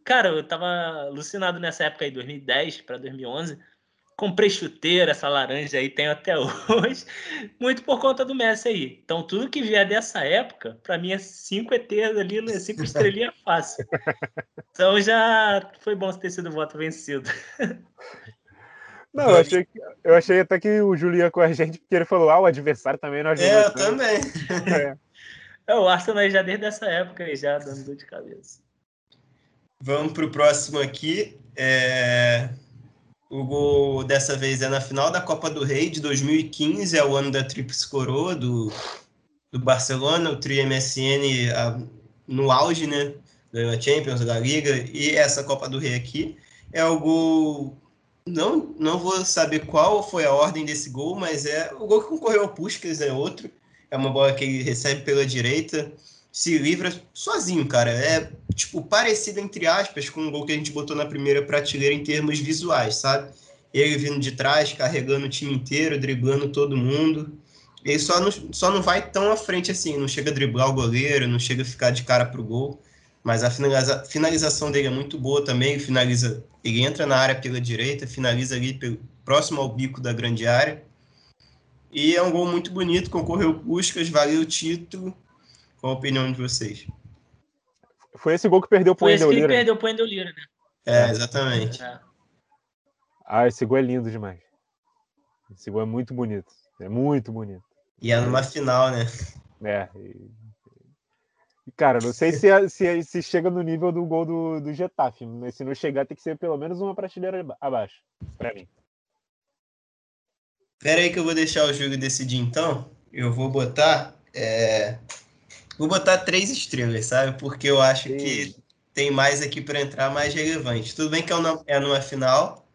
Cara, eu tava alucinado nessa época aí, 2010 para 2011. Comprei chuteira, essa laranja aí tenho até hoje, muito por conta do Messi aí. Então, tudo que vier dessa época, para mim é cinco ETs ali, né? cinco estrelinhas fácil. Então, já foi bom ter sido voto vencido. Não, eu achei, eu achei até que o ia com a gente, porque ele falou, ah, o adversário também não ajudou. É, eu também. É. é. o Arsenal já desde essa época já dando dor de cabeça. Vamos para o próximo aqui. É... O gol dessa vez é na final da Copa do Rei de 2015, é o ano da Tríplice Coroa do, do Barcelona, o Tri MSN a, no auge, né? Ganhou a Champions, a Liga e essa Copa do Rei aqui. É o gol. Não, não vou saber qual foi a ordem desse gol, mas é o gol que concorreu ao Puskas, é outro. É uma bola que ele recebe pela direita, se livra sozinho, cara. É tipo, parecido, entre aspas, com o gol que a gente botou na primeira prateleira em termos visuais, sabe? Ele vindo de trás, carregando o time inteiro, driblando todo mundo. Ele só não, só não vai tão à frente assim, não chega a driblar o goleiro, não chega a ficar de cara pro gol. Mas a finaliza, finalização dele é muito boa também. Ele finaliza, ele entra na área pela direita, finaliza ali pelo, próximo ao bico da grande área. E é um gol muito bonito, concorreu Puskas, valeu o título. Qual a opinião de vocês? Foi esse gol que perdeu pro Foi esse que ele perdeu pro Endel Lira, né? É, exatamente. É. Ah, esse gol é lindo demais. Esse gol é muito bonito. É muito bonito. E é numa final, né? É. E, cara, não sei se, se, se chega no nível do gol do, do Getafe, mas se não chegar, tem que ser pelo menos uma prateleira abaixo, pra mim. Pera aí que eu vou deixar o jogo decidir então. Eu vou botar. É... Vou botar três estrelas, sabe? Porque eu acho Sim. que tem mais aqui para entrar mais relevante. Tudo bem que é, é numa final,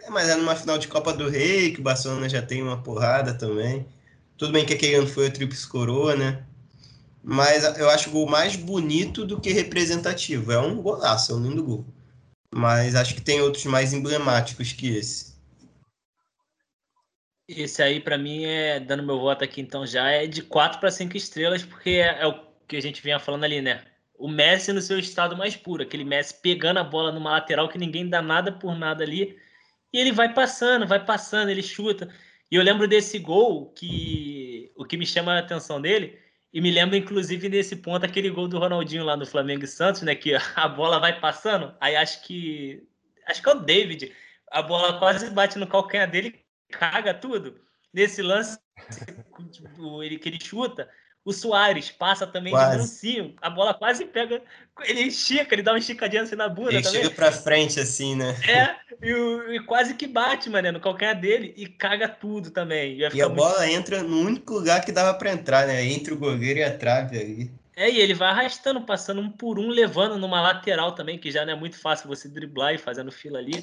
é, mas é numa final de Copa do Rei, que o Barcelona já tem uma porrada também. Tudo bem que aquele ano foi o Tríplice Coroa, né? Mas eu acho o gol mais bonito do que representativo. É um golaço, é um lindo gol. Mas acho que tem outros mais emblemáticos que esse. Esse aí, para mim, é dando meu voto aqui, então já é de 4 para 5 estrelas, porque é, é, o que a gente vinha falando ali, né? O Messi no seu estado mais puro, aquele Messi pegando a bola numa lateral que ninguém dá nada por nada ali, e ele vai passando, vai passando, ele chuta. E eu lembro desse gol que o que me chama a atenção dele, e me lembra inclusive nesse ponto aquele gol do Ronaldinho lá no Flamengo e Santos, né? Que a bola vai passando, aí acho que. Acho que é o David. A bola quase bate no calcanhar dele caga tudo. Nesse lance ele, que ele chuta, o Soares passa também quase. de mansinho, a bola quase pega, ele estica, ele dá uma esticadinha assim na bunda ele também. chega pra frente assim, né? É, e, e quase que bate, mano, no calcanhar dele e caga tudo também. E a muito... bola entra no único lugar que dava para entrar, né? Entre o goleiro e a trave ali. É, e ele vai arrastando, passando um por um, levando numa lateral também, que já não é muito fácil você driblar e fazendo fila ali.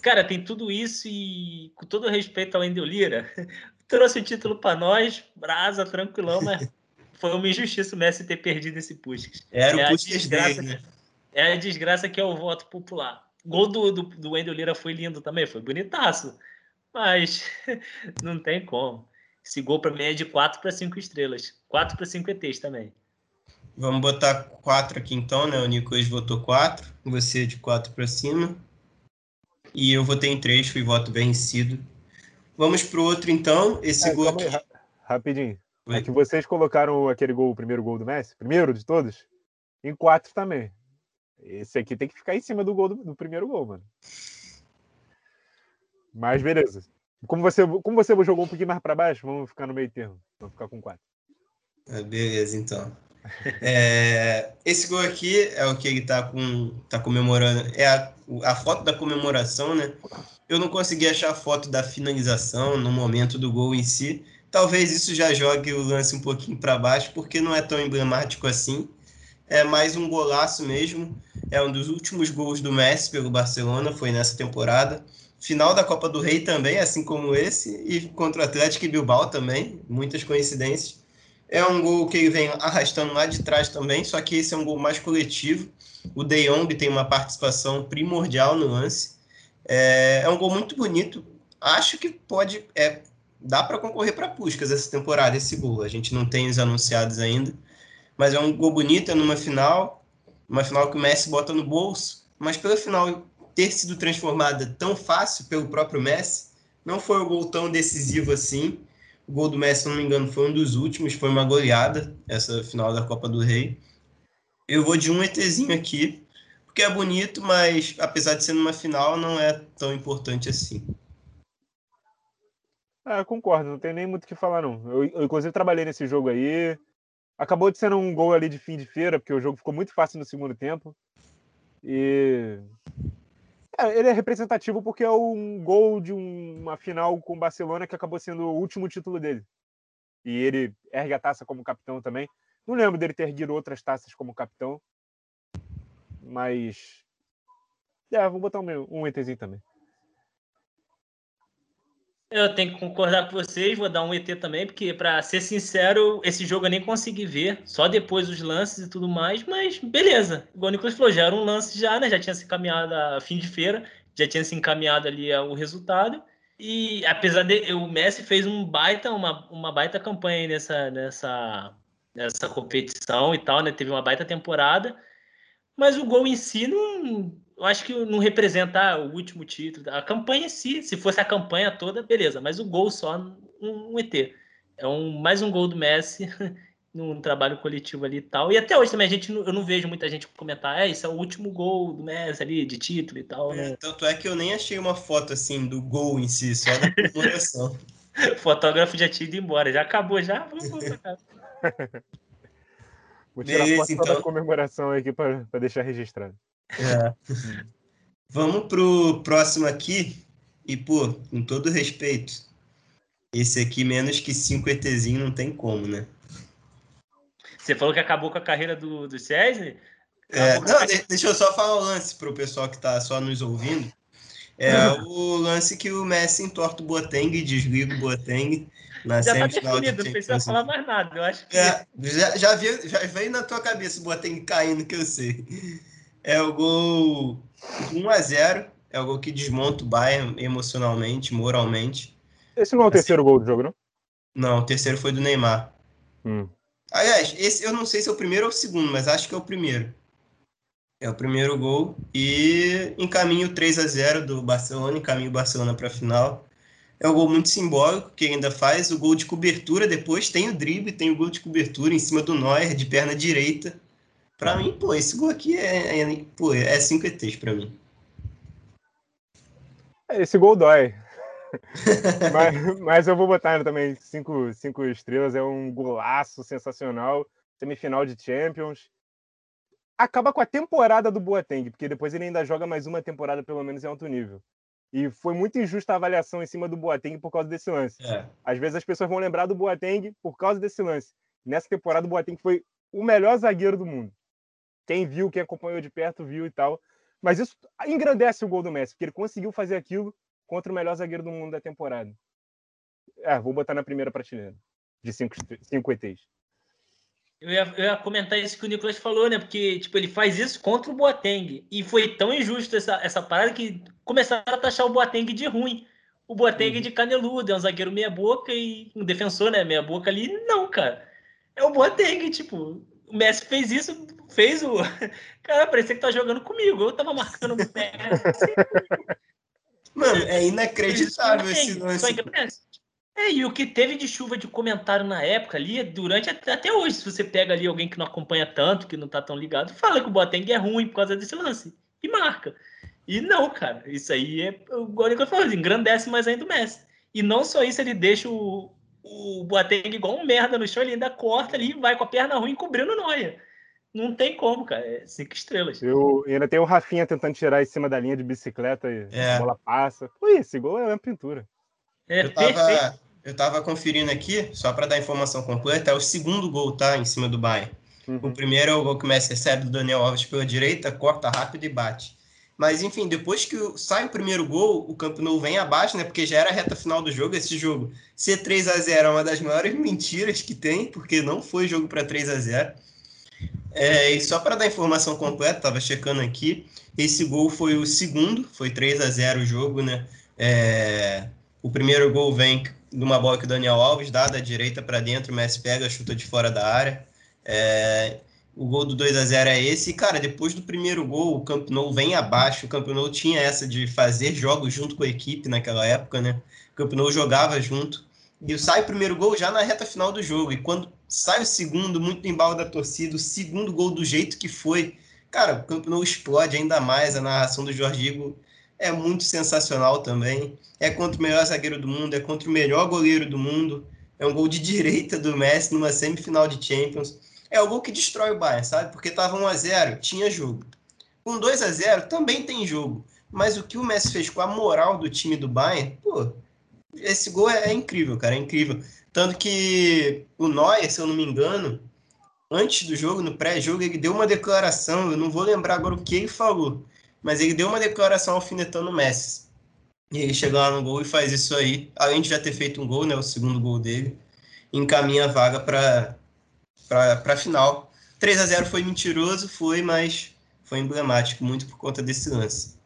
Cara, tem tudo isso e, com todo respeito ao Endel Lira, trouxe o título para nós, brasa, tranquilão, mas foi uma injustiça o Messi ter perdido esse Puskas. Era é o Puskas dele, né? É a desgraça que é o voto popular. O gol do, do, do Wendel Lira foi lindo também, foi bonitaço. Mas não tem como. Esse gol para mim é de 4 para 5 estrelas. 4 para 5 ETs também. Vamos botar 4 aqui então, né? O Nicolas votou 4. Você de 4 para cima. E eu votei em três, fui voto vencido. Vamos para o outro, então. Esse é, gol aqui. Aí, rapidinho. É que vocês colocaram aquele gol, o primeiro gol do Messi, primeiro de todos, em quatro também. Esse aqui tem que ficar em cima do gol do, do primeiro gol, mano. Mas beleza. Como você, como você jogou um pouquinho mais para baixo, vamos ficar no meio termo. Vamos ficar com quatro. Ah, beleza, então. É, esse gol aqui é o que ele tá, com, tá comemorando. É a, a foto da comemoração, né? Eu não consegui achar a foto da finalização no momento do gol em si. Talvez isso já jogue o lance um pouquinho para baixo, porque não é tão emblemático assim. É mais um golaço mesmo. É um dos últimos gols do Messi pelo Barcelona, foi nessa temporada. Final da Copa do Rei também, assim como esse, e contra o Atlético e Bilbao também, muitas coincidências. É um gol que ele vem arrastando lá de trás também, só que esse é um gol mais coletivo. O De Jong tem uma participação primordial no lance. É, é um gol muito bonito. Acho que pode. É, dá para concorrer para Puskas essa temporada, esse gol. A gente não tem os anunciados ainda. Mas é um gol bonito, é numa final. Uma final que o Messi bota no bolso. Mas pela final ter sido transformada tão fácil pelo próprio Messi, não foi um gol tão decisivo assim. O gol do Messi, se não me engano, foi um dos últimos, foi uma goleada, essa final da Copa do Rei. Eu vou de um ETzinho aqui, porque é bonito, mas apesar de ser numa final, não é tão importante assim. Ah, concordo, não tem nem muito o que falar, não. Eu, eu, inclusive, trabalhei nesse jogo aí. Acabou de ser um gol ali de fim de feira, porque o jogo ficou muito fácil no segundo tempo. E é, ele é representativo porque é um gol de um, uma final com o Barcelona que acabou sendo o último título dele. E ele ergue a taça como capitão também. Não lembro dele ter erguido outras taças como capitão. Mas. É, vou botar um, um ETzinho também. Eu tenho que concordar com vocês, vou dar um ET também, porque, para ser sincero, esse jogo eu nem consegui ver, só depois dos lances e tudo mais, mas beleza. Igual o Nicolas falou, já era um lance já, né? Já tinha se encaminhado a fim de feira, já tinha se encaminhado ali o resultado. E apesar de o Messi fez um baita, uma, uma baita campanha nessa, nessa, nessa competição e tal, né? Teve uma baita temporada, mas o gol em si não eu acho que não representa ah, o último título. A campanha em si, se fosse a campanha toda, beleza, mas o gol só, um, um ET. É um, mais um gol do Messi num trabalho coletivo ali e tal. E até hoje também a gente, eu não vejo muita gente comentar, é, isso é o último gol do Messi ali, de título e tal. Né? É, tanto é que eu nem achei uma foto assim do gol em si, só da comemoração. Fotógrafo já tinha ido embora, já acabou, já. Vou tirar Beleza, foto então... da comemoração aqui para deixar registrado. É. Vamos pro próximo aqui. E, pô, com todo respeito, esse aqui, menos que 5 ETzinho, não tem como, né? Você falou que acabou com a carreira do, do César? É, não, deixa eu só falar o lance pro pessoal que tá só nos ouvindo. É o lance que o Messi entorta o Boateng desliga o Boateng na já semifinal. Já tá definido, não precisa falar mais nada. Eu acho que... É, já, já, veio, já veio na tua cabeça o Boateng caindo, que eu sei. É o gol 1 a 0 É o gol que desmonta o Bayern emocionalmente, moralmente. Esse não é o assim, terceiro gol do jogo, não? Não, o terceiro foi do Neymar. Hum. Aliás, esse eu não sei se é o primeiro ou o segundo, mas acho que é o primeiro. É o primeiro gol. E encaminho 3 a 0 do Barcelona, encaminho o Barcelona para a final. É um gol muito simbólico, que ainda faz Pra mim, pô, esse gol aqui é, é, pô, é 5 ETs pra mim. Esse gol dói. mas, mas, eu vou botar também cinco, cinco estrelas. É um golaço sensacional. Semifinal de Champions. Acaba com a temporada do Boateng, porque depois ele ainda joga mais uma temporada, pelo menos, em alto nível. E foi muito injusta a avaliação em cima do Boateng por causa desse lance. É. Às vezes as pessoas vão lembrar do Boateng por causa desse lance. Nessa temporada, o Boateng foi o melhor zagueiro do mundo. Quem viu, quem acompanhou de perto, viu e tal. Mas isso engrandece o gol do Messi, porque ele conseguiu fazer aquilo contra o melhor zagueiro do mundo da temporada. É, vou botar na primeira prateleira, de cinco, cinco ETs. Eu ia, eu ia, comentar isso que o Nicolas falou, né? Porque, tipo, ele faz isso contra o Boateng. E foi tão injusto essa, essa parada que começaram a taxar o Boateng de ruim. O Boateng uhum. de caneludo, é um zagueiro meia boca e um defensor, né? Meia boca ali. Não, cara. É o Boateng, tipo o Messi fez isso, fez o. Cara, parecia que tá jogando comigo. Eu tava marcando o pé. Mano, é inacreditável esse lance. É, e o que teve de chuva de comentário na época ali, durante até hoje, se você pega ali alguém que não acompanha tanto, que não tá tão ligado, fala que o Boateng é ruim por causa desse lance. E marca. E não, cara, isso aí é, igual eu falei, engrandece mais ainda o Messi. E não só isso, ele deixa o, o Boateng igual um merda no chão, ele ainda corta ali, vai com a perna ruim cobrindo o Noia. Não tem como, cara. É cinco estrelas. Eu, e ainda tem o Rafinha tentando tirar em cima da linha de bicicleta e é. a bola passa. Pô, esse gol é uma pintura. É, eu, tava, eu tava conferindo aqui, só para dar informação completa, é o segundo gol, tá? Em cima do Bayern. Uhum. O primeiro é o gol que o Messi recebe do Daniel Alves pela direita, corta rápido e bate. Mas, enfim, depois que sai o primeiro gol, o Campo Nou vem abaixo, né? Porque já era a reta final do jogo. Esse jogo ser 3 a 0 é uma das maiores mentiras que tem, porque não foi jogo para 3 a 0 É, e só para dar informação completa, estava checando aqui, esse gol foi o segundo, foi 3 a 0 o jogo, né? É, o primeiro gol vem de uma bola que o Daniel Alves dá da direita para dentro, o Messi pega, chuta de fora da área. É, o gol do 2 a 0 é esse. E, cara, depois do primeiro gol, o Camp Nou vem abaixo. O Camp Nou tinha essa de fazer jogos junto com a equipe naquela época, né? O Camp Nou jogava junto. E sai o primeiro gol já na reta final do jogo. E quando sai o segundo, muito embalo da torcida, o segundo gol do jeito que foi, cara, o Camp Nou explode ainda mais. A narração do Jorge Igor é muito sensacional também. É contra o melhor zagueiro do mundo, é contra o melhor goleiro do mundo. É um gol de direita do Messi numa semifinal de Champions. É o gol que destrói o Bayern, sabe? Porque tava 1 a 0 tinha jogo. Com 2 a 0 também tem jogo. Mas o que o Messi fez com a moral do time do Bayern, pô, esse gol é, é incrível, cara, é incrível. Tanto que o Neuer, se eu não me engano, antes do jogo, no pré-jogo, ele deu uma declaração, eu não vou lembrar agora o que ele falou, mas ele deu uma declaração alfinetando o Messi. E ele chega lá no gol e faz isso aí, além de já ter feito um gol, né, o segundo gol dele, encaminha a vaga para a final. 3 a 0 foi mentiroso, foi, mas foi emblemático, muito por conta desse lance.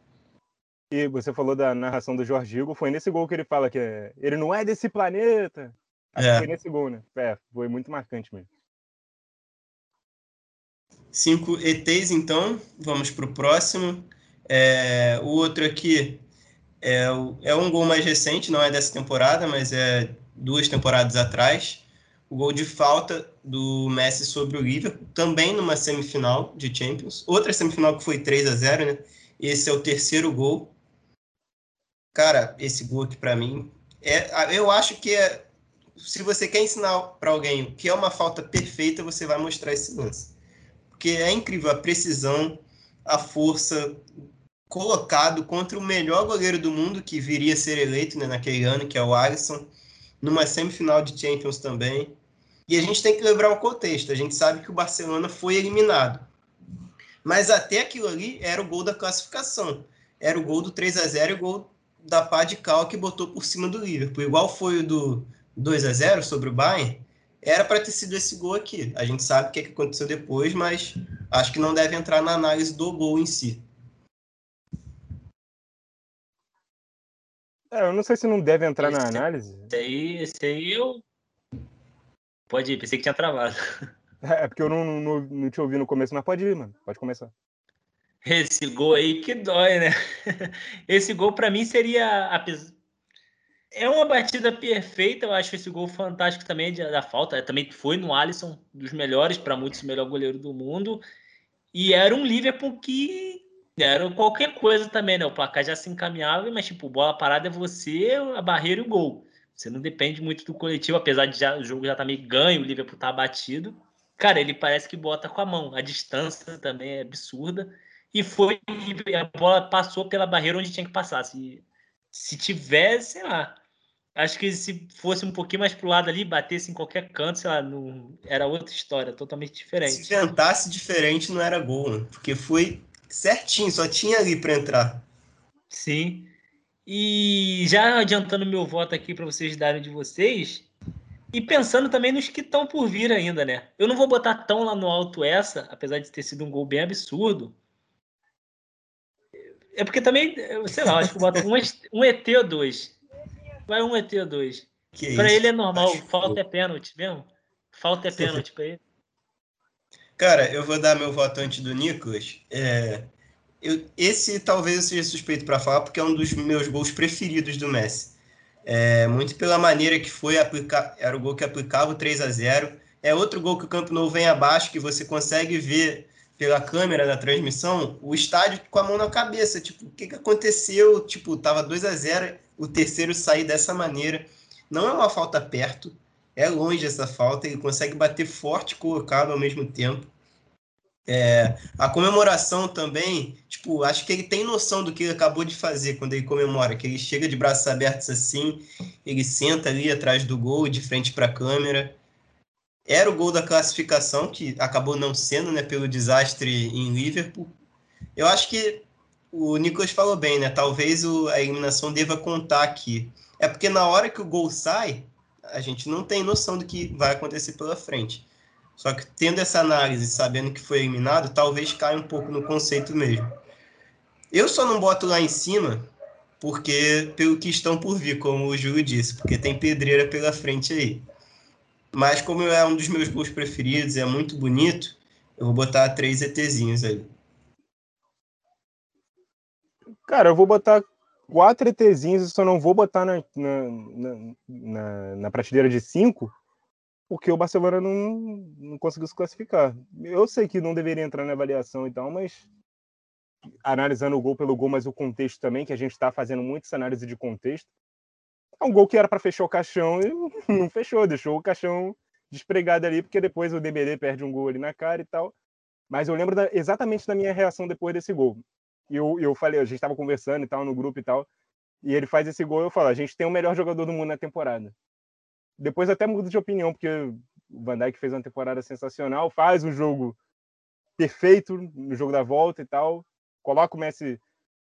E você falou da narração do Jorge Hugo, foi nesse gol que ele fala que é, ele não é desse planeta. Acho é. foi nesse gol, né? É, foi muito marcante mesmo. Cinco ETs, então. Vamos para o próximo. É, o outro aqui é, é um gol mais recente, não é dessa temporada, mas é duas temporadas atrás. O gol de falta do Messi sobre o Liverpool, também numa semifinal de Champions. Outra semifinal que foi 3 a 0 né? Esse é o terceiro gol Cara, esse gol aqui para mim é, eu acho que é, se você quer ensinar para alguém o que é uma falta perfeita, você vai mostrar esse lance. Porque é incrível a precisão, a força colocado contra o melhor goleiro do mundo que viria a ser eleito né, naquele ano, que é o Alisson, numa semifinal de Champions também. E a gente tem que lembrar o contexto. A gente sabe que o Barcelona foi eliminado. Mas até aquilo ali era o gol da classificação. Era o gol do 3 a 0 e o gol da pá de cal que botou por cima do Liverpool. Igual foi o do 2 a 0 sobre o Bayern, era para ter sido esse gol aqui. A gente sabe o que, é que aconteceu depois, mas acho que não deve entrar na análise do gol em si. É, eu não sei se não deve entrar esse, na análise. Esse aí, esse aí eu. Pode ir, pensei que tinha travado. É, é porque eu não, não, não te ouvi no começo, mas pode ir, mano. Pode começar. Esse gol aí que dói, né? Esse gol para mim seria é uma batida perfeita, eu acho esse gol fantástico também da falta, também foi no Alisson, dos melhores, para muitos o melhor goleiro do mundo. E era um Liverpool que era qualquer coisa também, né? O placar já se encaminhava, mas tipo, bola parada é você, a barreira e o gol. Você não depende muito do coletivo, apesar de já, o jogo já tá meio ganho, o Liverpool tá abatido. Cara, ele parece que bota com a mão. A distância também é absurda e foi a bola passou pela barreira onde tinha que passar. Se, se tivesse, sei lá, acho que se fosse um pouquinho mais pro lado ali, batesse em qualquer canto, sei lá, não, era outra história, totalmente diferente. Se tentasse diferente, não era gol, né? porque foi certinho, só tinha ali para entrar. Sim. E já adiantando meu voto aqui para vocês darem de vocês, e pensando também nos que estão por vir ainda, né? Eu não vou botar tão lá no alto essa, apesar de ter sido um gol bem absurdo, é porque também, sei lá, acho que bota um, um ET ou dois. Vai um ET ou dois. Isso? ele é normal, acho falta que... é pênalti mesmo. Falta é pênalti pra ele. Cara, eu vou dar meu voto antes do Nicolas. É, eu, esse talvez eu seja suspeito para falar, porque é um dos meus gols preferidos do Messi. É, muito pela maneira que foi aplicar, era o gol que aplicava o 3 a 0 É outro gol que o Campo Novo vem abaixo, que você consegue ver pela câmera da transmissão, o estádio com a mão na cabeça. Tipo, o que, que aconteceu? Tipo, tava 2 a 0 o terceiro sair dessa maneira. Não é uma falta perto, é longe essa falta, ele consegue bater forte e colocado ao mesmo tempo. É, a comemoração também, tipo, acho que ele tem noção do que ele acabou de fazer quando ele comemora, que ele chega de braços abertos assim, ele senta ali atrás do gol, de frente para a câmera era o gol da classificação, que acabou não sendo, né, pelo desastre em Liverpool. Eu acho que o Nicolas falou bem, né? Talvez o, a eliminação deva contar aqui. É porque na hora que o gol sai, a gente não tem noção do que vai acontecer pela frente. Só que tendo essa análise, sabendo que foi eliminado, talvez caia um pouco no conceito mesmo. Eu só não boto lá em cima porque pelo que estão por vir, como o Júlio disse, porque tem pedreira pela frente aí. Mas como é um dos meus gols preferidos, é muito bonito, eu vou botar três ETzinhos aí. Cara, eu vou botar quatro ETzinhos e só não vou botar na, na, na, na, na prateleira de cinco, porque o Barcelona não, não conseguiu se classificar. Eu sei que não deveria entrar na avaliação e tal, mas analisando o gol pelo gol, mas o contexto também, que a gente está fazendo muito essa análise de contexto. É um gol que era para fechar o caixão e não fechou, deixou o caixão despregado ali, porque depois o DBD perde um gol ali na cara e tal. Mas eu lembro da, exatamente da minha reação depois desse gol. E eu, eu falei, a gente estava conversando e tal, no grupo e tal, e ele faz esse gol, eu falo, a gente tem o melhor jogador do mundo na temporada. Depois até mudo de opinião, porque o Van Dijk fez uma temporada sensacional, faz um jogo perfeito no jogo da volta e tal, coloca o Messi.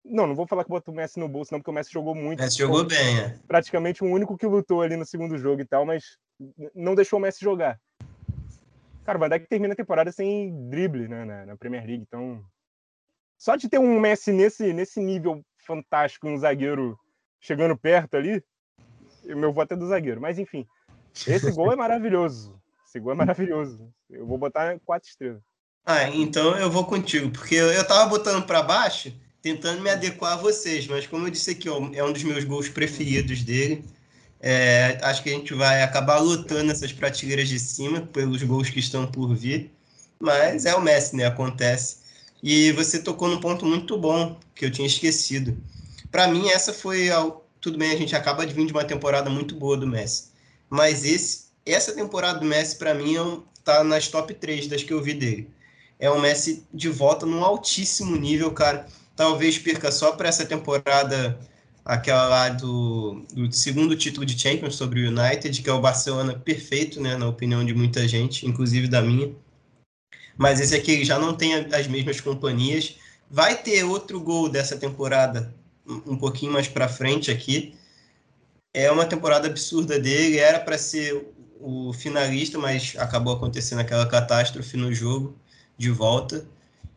Não, não vou falar que bota o Messi no bolso, não, porque o Messi jogou muito. Messi jogou bem, é. Praticamente o único que lutou ali no segundo jogo e tal, mas não deixou o Messi jogar. Cara, o Van Dijk termina a temporada sem drible né, na, na Premier League, então. Só de ter um Messi nesse, nesse nível fantástico, um zagueiro chegando perto ali, meu voto é do zagueiro. Mas enfim, esse gol é maravilhoso. Esse gol é maravilhoso. Eu vou botar quatro estrelas. Ah, então eu vou contigo, porque eu, tava botando para baixo, tentando me adequar a vocês, mas como eu disse aqui, ó, é um dos meus gols preferidos dele. É, acho que a gente vai acabar lutando essas prateleiras de cima pelos gols que estão por vir, mas é o Messi, né? Acontece. E você tocou num ponto muito bom que eu tinha esquecido. Para mim, essa foi. Tudo bem, a gente acaba de vir de uma temporada muito boa do Messi, mas esse, essa temporada do Messi, para mim, é tá nas top 3 das que eu vi dele. É um Messi de volta num altíssimo nível, cara. Talvez perca só para essa temporada aquela lá do, do, segundo título de Champions sobre o United, que é o Barcelona perfeito, né, na opinião de muita gente, inclusive da minha. Mas esse aqui já não tem as mesmas companhias. Vai ter outro gol dessa temporada um pouquinho mais para frente aqui. É uma temporada absurda dele, era para ser o finalista, mas acabou acontecendo aquela catástrofe no jogo de volta.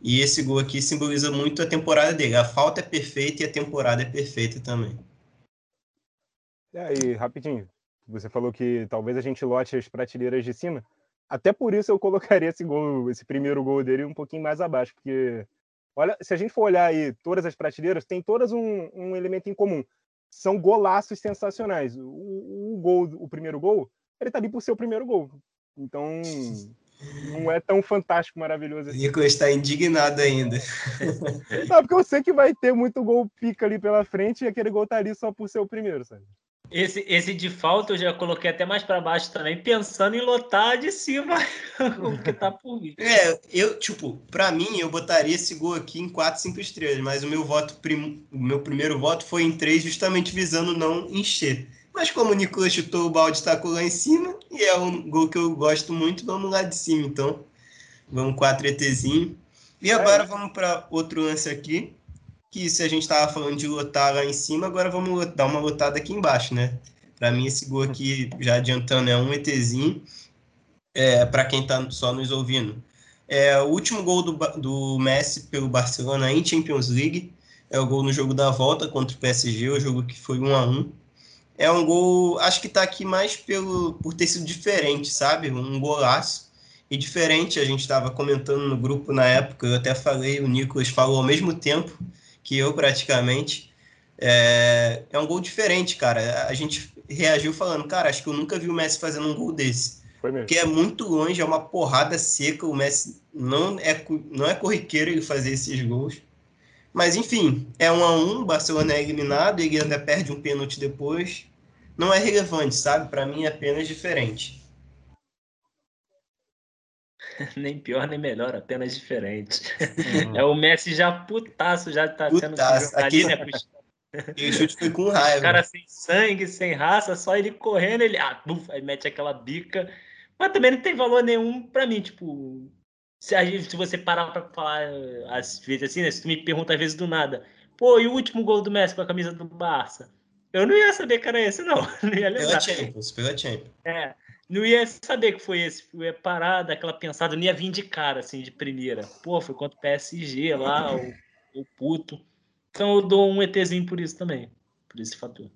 E esse gol aqui simboliza muito a temporada dele. A falta é perfeita e a temporada é perfeita também. E aí, rapidinho, você falou que talvez a gente lote as prateleiras de cima. Até por isso eu colocaria esse gol, esse primeiro gol dele um pouquinho mais abaixo, porque olha, se a gente for olhar aí todas as prateleiras, tem todas um, um elemento em comum. São golaços sensacionais. O, o, gol, o primeiro gol, ele tá ali por ser o primeiro gol. Então, não é tão fantástico, maravilhoso assim. Nico está indignado ainda. Não, porque eu sei que vai ter muito gol pica ali pela frente e aquele gol tá ali só por ser o primeiro, sabe? Esse, esse de falta eu já coloquei até mais para baixo também, pensando em lotar de cima o que tá por vir. É, eu, tipo, para mim, eu botaria esse gol aqui em 4, 5 estrelas, mas o meu voto, prim... o meu primeiro voto foi em 3, justamente visando não encher. Mas como o Nicolas chutou o balde tacou lá em cima, e é um gol que eu gosto muito, vamos lá de cima, então. Vamos 4 ETzinho. E agora vamos para outro lance aqui, que se a gente estava falando de lotar lá em cima, agora vamos dar uma lotada aqui embaixo, né? Para mim, esse gol aqui, já adiantando, é um ETzinho. É, para quem está só nos ouvindo. É o último gol do, do Messi pelo Barcelona em Champions League. É o gol no jogo da volta contra o PSG, o jogo que foi 1 a 1 é um gol, acho que está aqui mais pelo, por ter sido diferente, sabe? Um golaço. E diferente, a gente estava comentando no grupo na época, eu até falei, o Nicolas falou ao mesmo tempo que eu praticamente. É, é um gol diferente, cara. A gente reagiu falando, cara, acho que eu nunca vi o Messi fazendo um gol desse. Foi mesmo. Porque é muito longe, é uma porrada seca, o Messi não é, não é corriqueiro ele fazer esses gols. Mas enfim, é um a um, o Barcelona é eliminado, ele ainda perde um pênalti depois não é relevante, sabe? Para mim é apenas diferente. nem pior nem melhor, apenas diferente. Uhum. É o Messi já putaço, já tá putaço. sendo ali, né? E chute foi com raiva. O cara sem sangue, sem raça, só ele correndo, ele ah, buf, aí mete aquela bica. Mas também não tem valor nenhum para mim, tipo, se, a gente, se você parar para falar às vezes assim, né? Se tu me pergunta às vezes do nada, pô, e o último gol do Messi com a camisa do Barça? Eu não ia saber que era esse, não. Não ia lembrar. Pela Champions, pela Champions. É. não ia saber que foi esse. Eu ia parar daquela pensada, não ia vir de cara, assim, de primeira. Pô, foi contra o PSG lá, o, o puto. Então eu dou um ETzinho por isso também, por esse fator.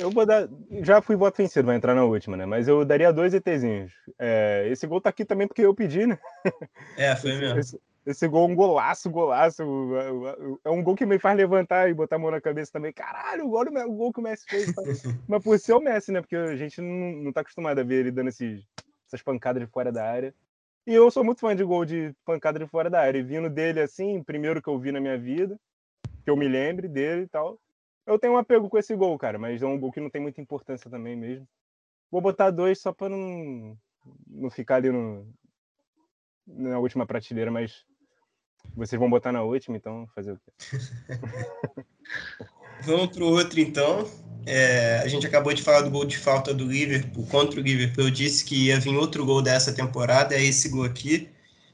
Eu vou dar. Já fui voto vencido, vai entrar na última, né? Mas eu daria dois ETzinhos. É, esse gol tá aqui também porque eu pedi, né? É, foi mesmo. Esse, esse gol é um golaço, golaço. É um gol que me faz levantar e botar a mão na cabeça também. Caralho, o gol, o gol que o Messi fez. Tá? Mas por ser o Messi, né? Porque a gente não, não tá acostumado a ver ele dando esses, essas pancadas de fora da área. E eu sou muito fã de gol de pancada de fora da área. E vindo dele assim, primeiro que eu vi na minha vida, que eu me lembre dele e tal. Eu tenho um apego com esse gol, cara, mas é um gol que não tem muita importância também mesmo. Vou botar dois só pra não, não ficar ali no, na última prateleira, mas vocês vão botar na última, então fazer o quê? Vamos para o outro, então. É, a gente acabou de falar do gol de falta do Liverpool contra o Liverpool. Eu disse que ia vir outro gol dessa temporada, é esse gol aqui.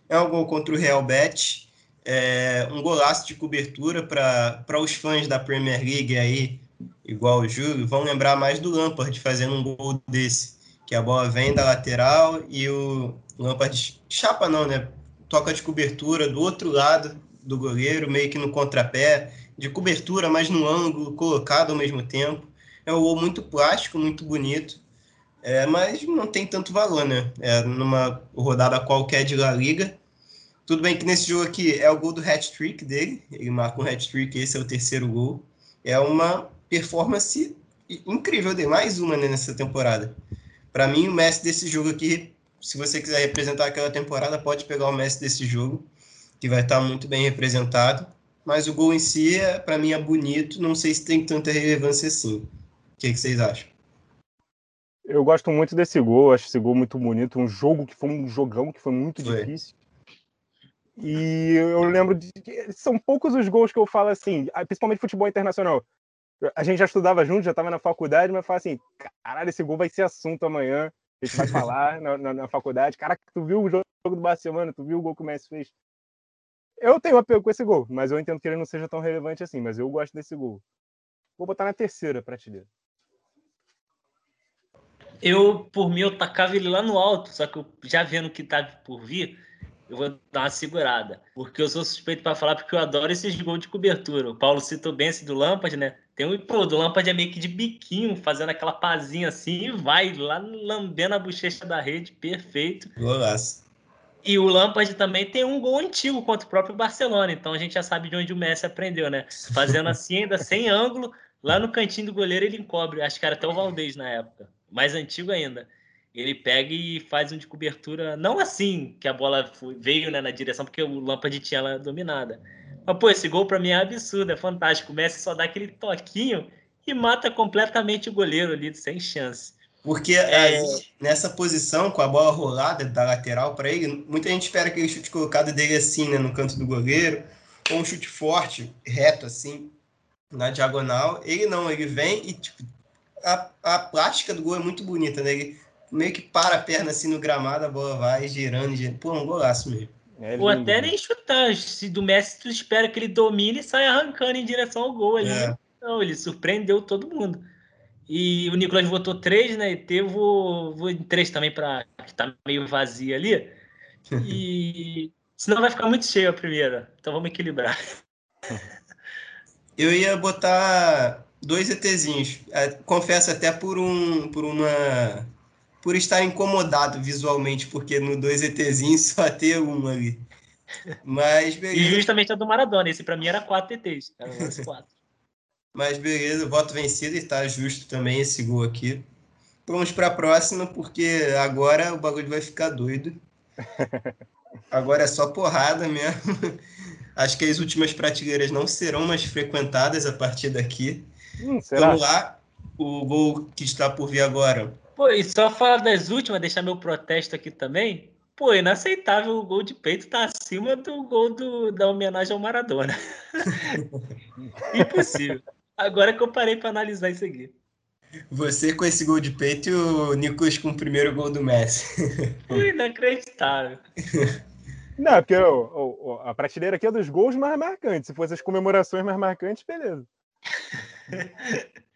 É um gol contra o Real Betis. É um golaço de cobertura para os fãs da Premier League aí, igual o Júlio, vão lembrar mais do Lampard fazendo um gol desse, que a bola vem da lateral e o Lampard chapa não, né? Toca de cobertura do outro lado do goleiro, meio que no contrapé, de cobertura, mas no ângulo, colocado ao mesmo tempo. É um gol muito plástico, muito bonito, é, mas não tem tanto valor, né? É numa rodada qualquer de La Liga. Tudo bem que nesse jogo aqui é o gol do hat-trick dele, ele marca um hat-trick, esse é o terceiro gol. É uma performance incrível dele, mais uma né, nessa temporada. Para mim, o Messi desse jogo aqui se você quiser representar aquela temporada, pode pegar o Messi desse jogo, que vai estar muito bem representado. Mas o gol em si, é, para mim, é bonito. Não sei se tem tanta relevância assim. O que, que vocês acham? Eu gosto muito desse gol, acho esse gol muito bonito. Um jogo que foi um jogão que foi muito foi. difícil. E eu lembro de são poucos os gols que eu falo assim, principalmente futebol internacional. A gente já estudava junto, já estava na faculdade, mas fala assim: caralho, esse gol vai ser assunto amanhã a gente vai falar na, na, na, faculdade. Cara, tu viu o jogo do Barcelona, tu viu o gol que o Messi fez. Eu tenho apego com esse gol, mas eu entendo que ele não seja tão relevante assim, mas eu gosto desse gol. Vou botar na terceira prateleira. Eu, por mim, eu tacava ele lá no alto, só que eu, já vendo que tá por vir, eu vou dar uma segurada. Porque eu sou suspeito para falar, porque eu adoro esses gols de cobertura. O Paulo citou bem esse do Lampard, né? Tem um pô, do Lampard é meio que de biquinho, fazendo aquela pazinha assim e vai lá lambendo a bochecha da rede, perfeito. Golaço. E o Lampard também tem um gol antigo contra o próprio Barcelona, então a gente já sabe de onde o Messi aprendeu, né? Fazendo assim, ainda sem ângulo, lá no cantinho do goleiro ele encobre. Acho que era até o Valdez na época, mais antigo ainda ele pega e faz um de cobertura, não assim que a bola veio né, na direção, porque o Lampard tinha ela dominada. Mas, pô, esse gol para mim é absurdo, é fantástico. O Messi só dá aquele toquinho e mata completamente o goleiro ali, sem chance. Porque é... aí, nessa posição, com a bola rolada da lateral para ele, muita gente espera aquele chute colocado dele assim, né, no canto do goleiro, ou um chute forte, reto assim, na diagonal. Ele não, ele vem e tipo, a, a plástica do gol é muito bonita, né? Ele meio que para a perna assim no gramado, a bola vai girando, girando. Pô, um golaço mesmo. É Ou até nem chutar. Se do Messi tu espera que ele domine e saia arrancando em direção ao gol ali. É. Não, ele surpreendeu todo mundo. E o Nicolas votou três, né? E eu vou, vou em três também, para que tá meio vazio ali. E senão vai ficar muito cheio a primeira. Então vamos equilibrar. Eu ia botar dois ETzinhos. É, confesso até por um por uma por estar incomodado visualmente, porque no 2ETzinho só ter um ali. Mas beleza. E justamente a do Maradona, esse para mim era 4 ETs, era quatro. Mas beleza, voto vencido e tá justo também esse gol aqui. Vamos para a próxima, porque agora o bagulho vai ficar doido. Agora é só porrada mesmo. Acho que as últimas prateleiras não serão mais frequentadas a partir daqui. Hum, Vamos lá. O gol que está por vir agora Pô, e só falar das últimas, deixar meu protesto aqui também. Pô, inaceitável o gol de peito tá acima do gol do, da homenagem ao Maradona. Impossível. Agora que eu parei para analisar isso aqui. Você com esse gol de peito e o Nicolas com o primeiro gol do Messi. Foi inacreditável. Não, porque o, o, a prateleira aqui é dos gols mais marcantes. Se fosse as comemorações mais marcantes, beleza.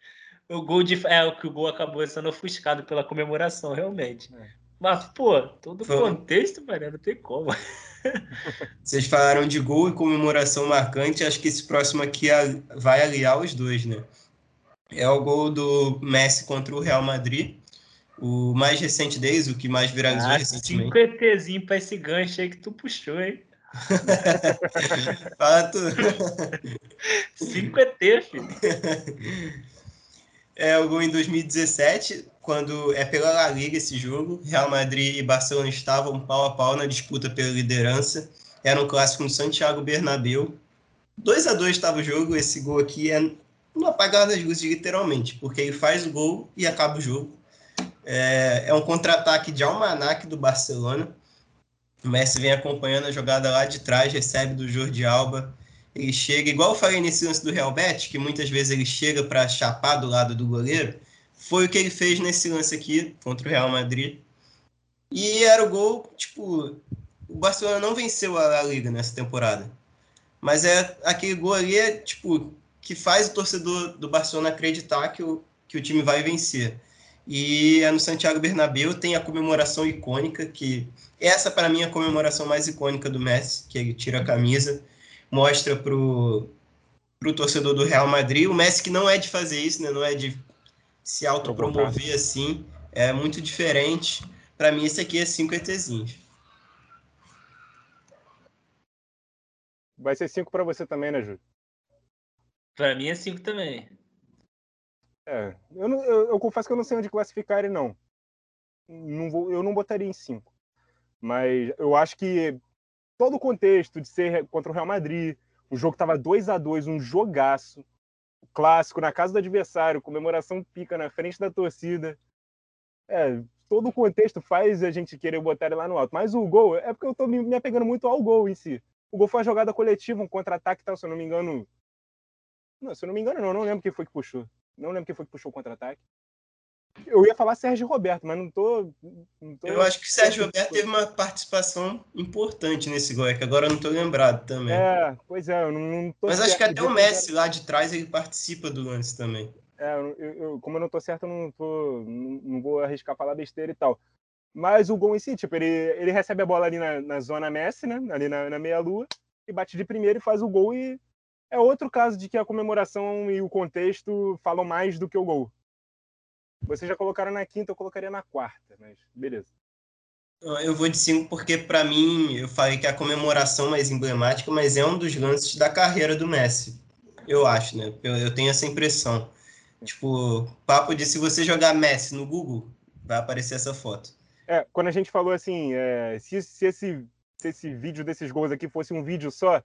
o gol de. É, o que o gol acabou sendo ofuscado pela comemoração, realmente. É. Mas, pô, todo o contexto, mano, não tem como. Vocês falaram de gol e comemoração marcante, acho que esse próximo aqui vai aliar os dois, né? É o gol do Messi contra o Real Madrid. O mais recente deles, o que mais viralizou ah, recentemente. Cinco ETzinho pra esse gancho aí que tu puxou, hein? Fala tu. Cinco ET, filho. É o gol em 2017, quando é pela La Liga esse jogo. Real Madrid e Barcelona estavam pau a pau na disputa pela liderança. Era um clássico no Santiago Bernabéu. 2 a 2 estava o jogo. Esse gol aqui é no apagar das luzes, literalmente, porque ele faz o gol e acaba o jogo. É, é um contra-ataque de almanac do Barcelona. O Messi vem acompanhando a jogada lá de trás, recebe do Jordi Alba ele chega, igual eu falei nesse lance do Real Bet, que muitas vezes ele chega para chapar do lado do goleiro, foi o que ele fez nesse lance aqui contra o Real Madrid. E era o gol, tipo, o Barcelona não venceu a, a Liga nessa temporada. Mas é aquele gol ali, é, tipo, que faz o torcedor do Barcelona acreditar que o, que o time vai vencer. E é no Santiago Bernabéu, tem a comemoração icônica, que essa para mim é a comemoração mais icônica do Messi, que ele tira a camisa mostra pro, pro torcedor do Real Madrid. O Messi que não é de fazer isso, né? Não é de se autopromover assim. É muito diferente. Para mim, esse aqui é 5 ETzinhos. Vai ser 5 para você também, né, Júlio? Para mim é 5 também. É, eu, não, eu, eu, confesso que eu não sei onde classificar ele, não. não vou, eu não botaria em 5. Mas eu acho que todo o contexto de ser contra o Real Madrid, o jogo estava 2 a 2 um jogaço, clássico na casa do adversário, comemoração pica na frente da torcida. É, todo o contexto faz a gente querer botar ele lá no alto. Mas o gol, é porque eu tô me apegando muito ao gol em si. O gol foi uma jogada coletiva, um contra-ataque tal, se eu não me engano. Não, se eu não me engano, não, não lembro quem foi que puxou. Não lembro quem foi que puxou o contra-ataque. Eu ia falar Sérgio Roberto, mas não tô. Não tô... Eu acho que o Sérgio Roberto teve uma participação importante nesse gol, é que agora eu não tô lembrado também. É, pois é, eu não, não tô Mas acho que até o Messi lá de trás ele participa do lance também. É, eu, eu, como eu não tô certo, eu não, tô, não, não, vou arriscar falar besteira e tal. Mas o gol em si, tipo, ele, ele recebe a bola ali na, na zona Messi, né? Ali na, na meia-lua, e bate de primeiro e faz o gol. E é outro caso de que a comemoração e o contexto falam mais do que o gol. Vocês já colocaram na quinta, eu colocaria na quarta, mas beleza. Eu vou de cinco porque, para mim, eu falei que é a comemoração mais emblemática, mas é um dos lances da carreira do Messi. Eu acho, né? Eu, eu tenho essa impressão. Tipo, papo de se você jogar Messi no Google, vai aparecer essa foto. É, quando a gente falou assim, é, se, se, esse, se esse vídeo desses gols aqui fosse um vídeo só,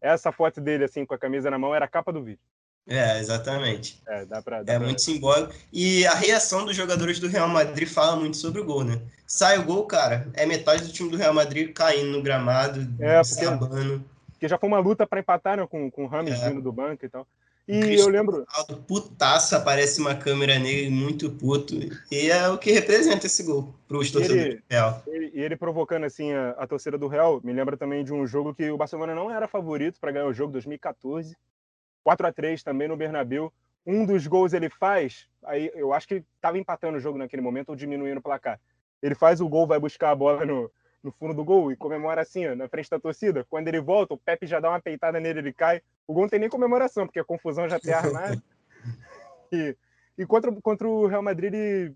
essa foto dele, assim, com a camisa na mão, era a capa do vídeo. É, exatamente. É, dá pra, dá é pra... muito simbólico. E a reação dos jogadores do Real Madrid fala muito sobre o gol, né? Sai o gol, cara, é metade do time do Real Madrid caindo no gramado, é, sabando. Porque já foi uma luta para empatar, né? Com, com o Rames é. vindo do banco e tal. E eu lembro. Ronaldo, putaço, aparece uma câmera nele, muito puto. E é o que representa esse gol para os torcedores do Real. E ele, ele, provocando assim a, a torcida do Real, me lembra também de um jogo que o Barcelona não era favorito para ganhar o jogo 2014. 4 a 3 também no Bernabéu. Um dos gols ele faz, aí eu acho que estava empatando o jogo naquele momento ou diminuindo o placar. Ele faz o gol, vai buscar a bola no, no fundo do gol e comemora assim, ó, na frente da torcida. Quando ele volta, o Pepe já dá uma peitada nele, ele cai. O gol não tem nem comemoração, porque a confusão já tem armado. e, e contra, contra o Real Madrid, ele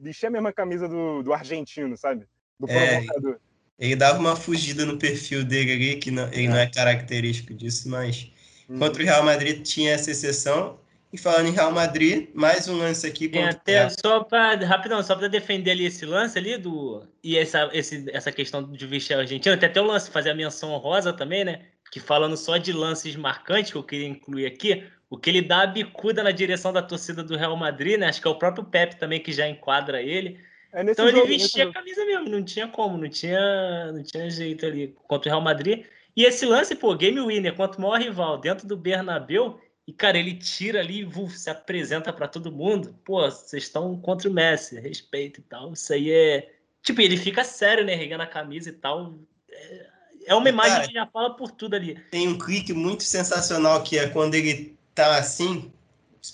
vestia a mesma camisa do, do argentino, sabe? Do é, provocador. É, ele dava uma fugida no perfil dele ali, que não, ele é. não é característico disso, mas Uhum. Contra o Real Madrid tinha essa exceção. E falando em Real Madrid, mais um lance aqui. Tem até, só para, rapidão, só para defender ali esse lance ali do. E essa, esse, essa questão de vestir a Argentina, tem até o lance, fazer a menção rosa também, né? Que falando só de lances marcantes, que eu queria incluir aqui, o que ele dá a bicuda na direção da torcida do Real Madrid, né? Acho que é o próprio Pepe também que já enquadra ele. É então ele vestia a camisa mesmo, não tinha como, não tinha, não tinha jeito ali contra o Real Madrid. E esse lance, pô, game winner contra o maior rival dentro do Bernabéu, e, cara, ele tira ali e se apresenta para todo mundo. Pô, vocês estão contra o Messi, respeito e tal. Isso aí é. Tipo, ele fica sério, né? Regando a camisa e tal. É, é uma imagem cara, que já fala por tudo ali. Tem um clique muito sensacional que é quando ele tá assim,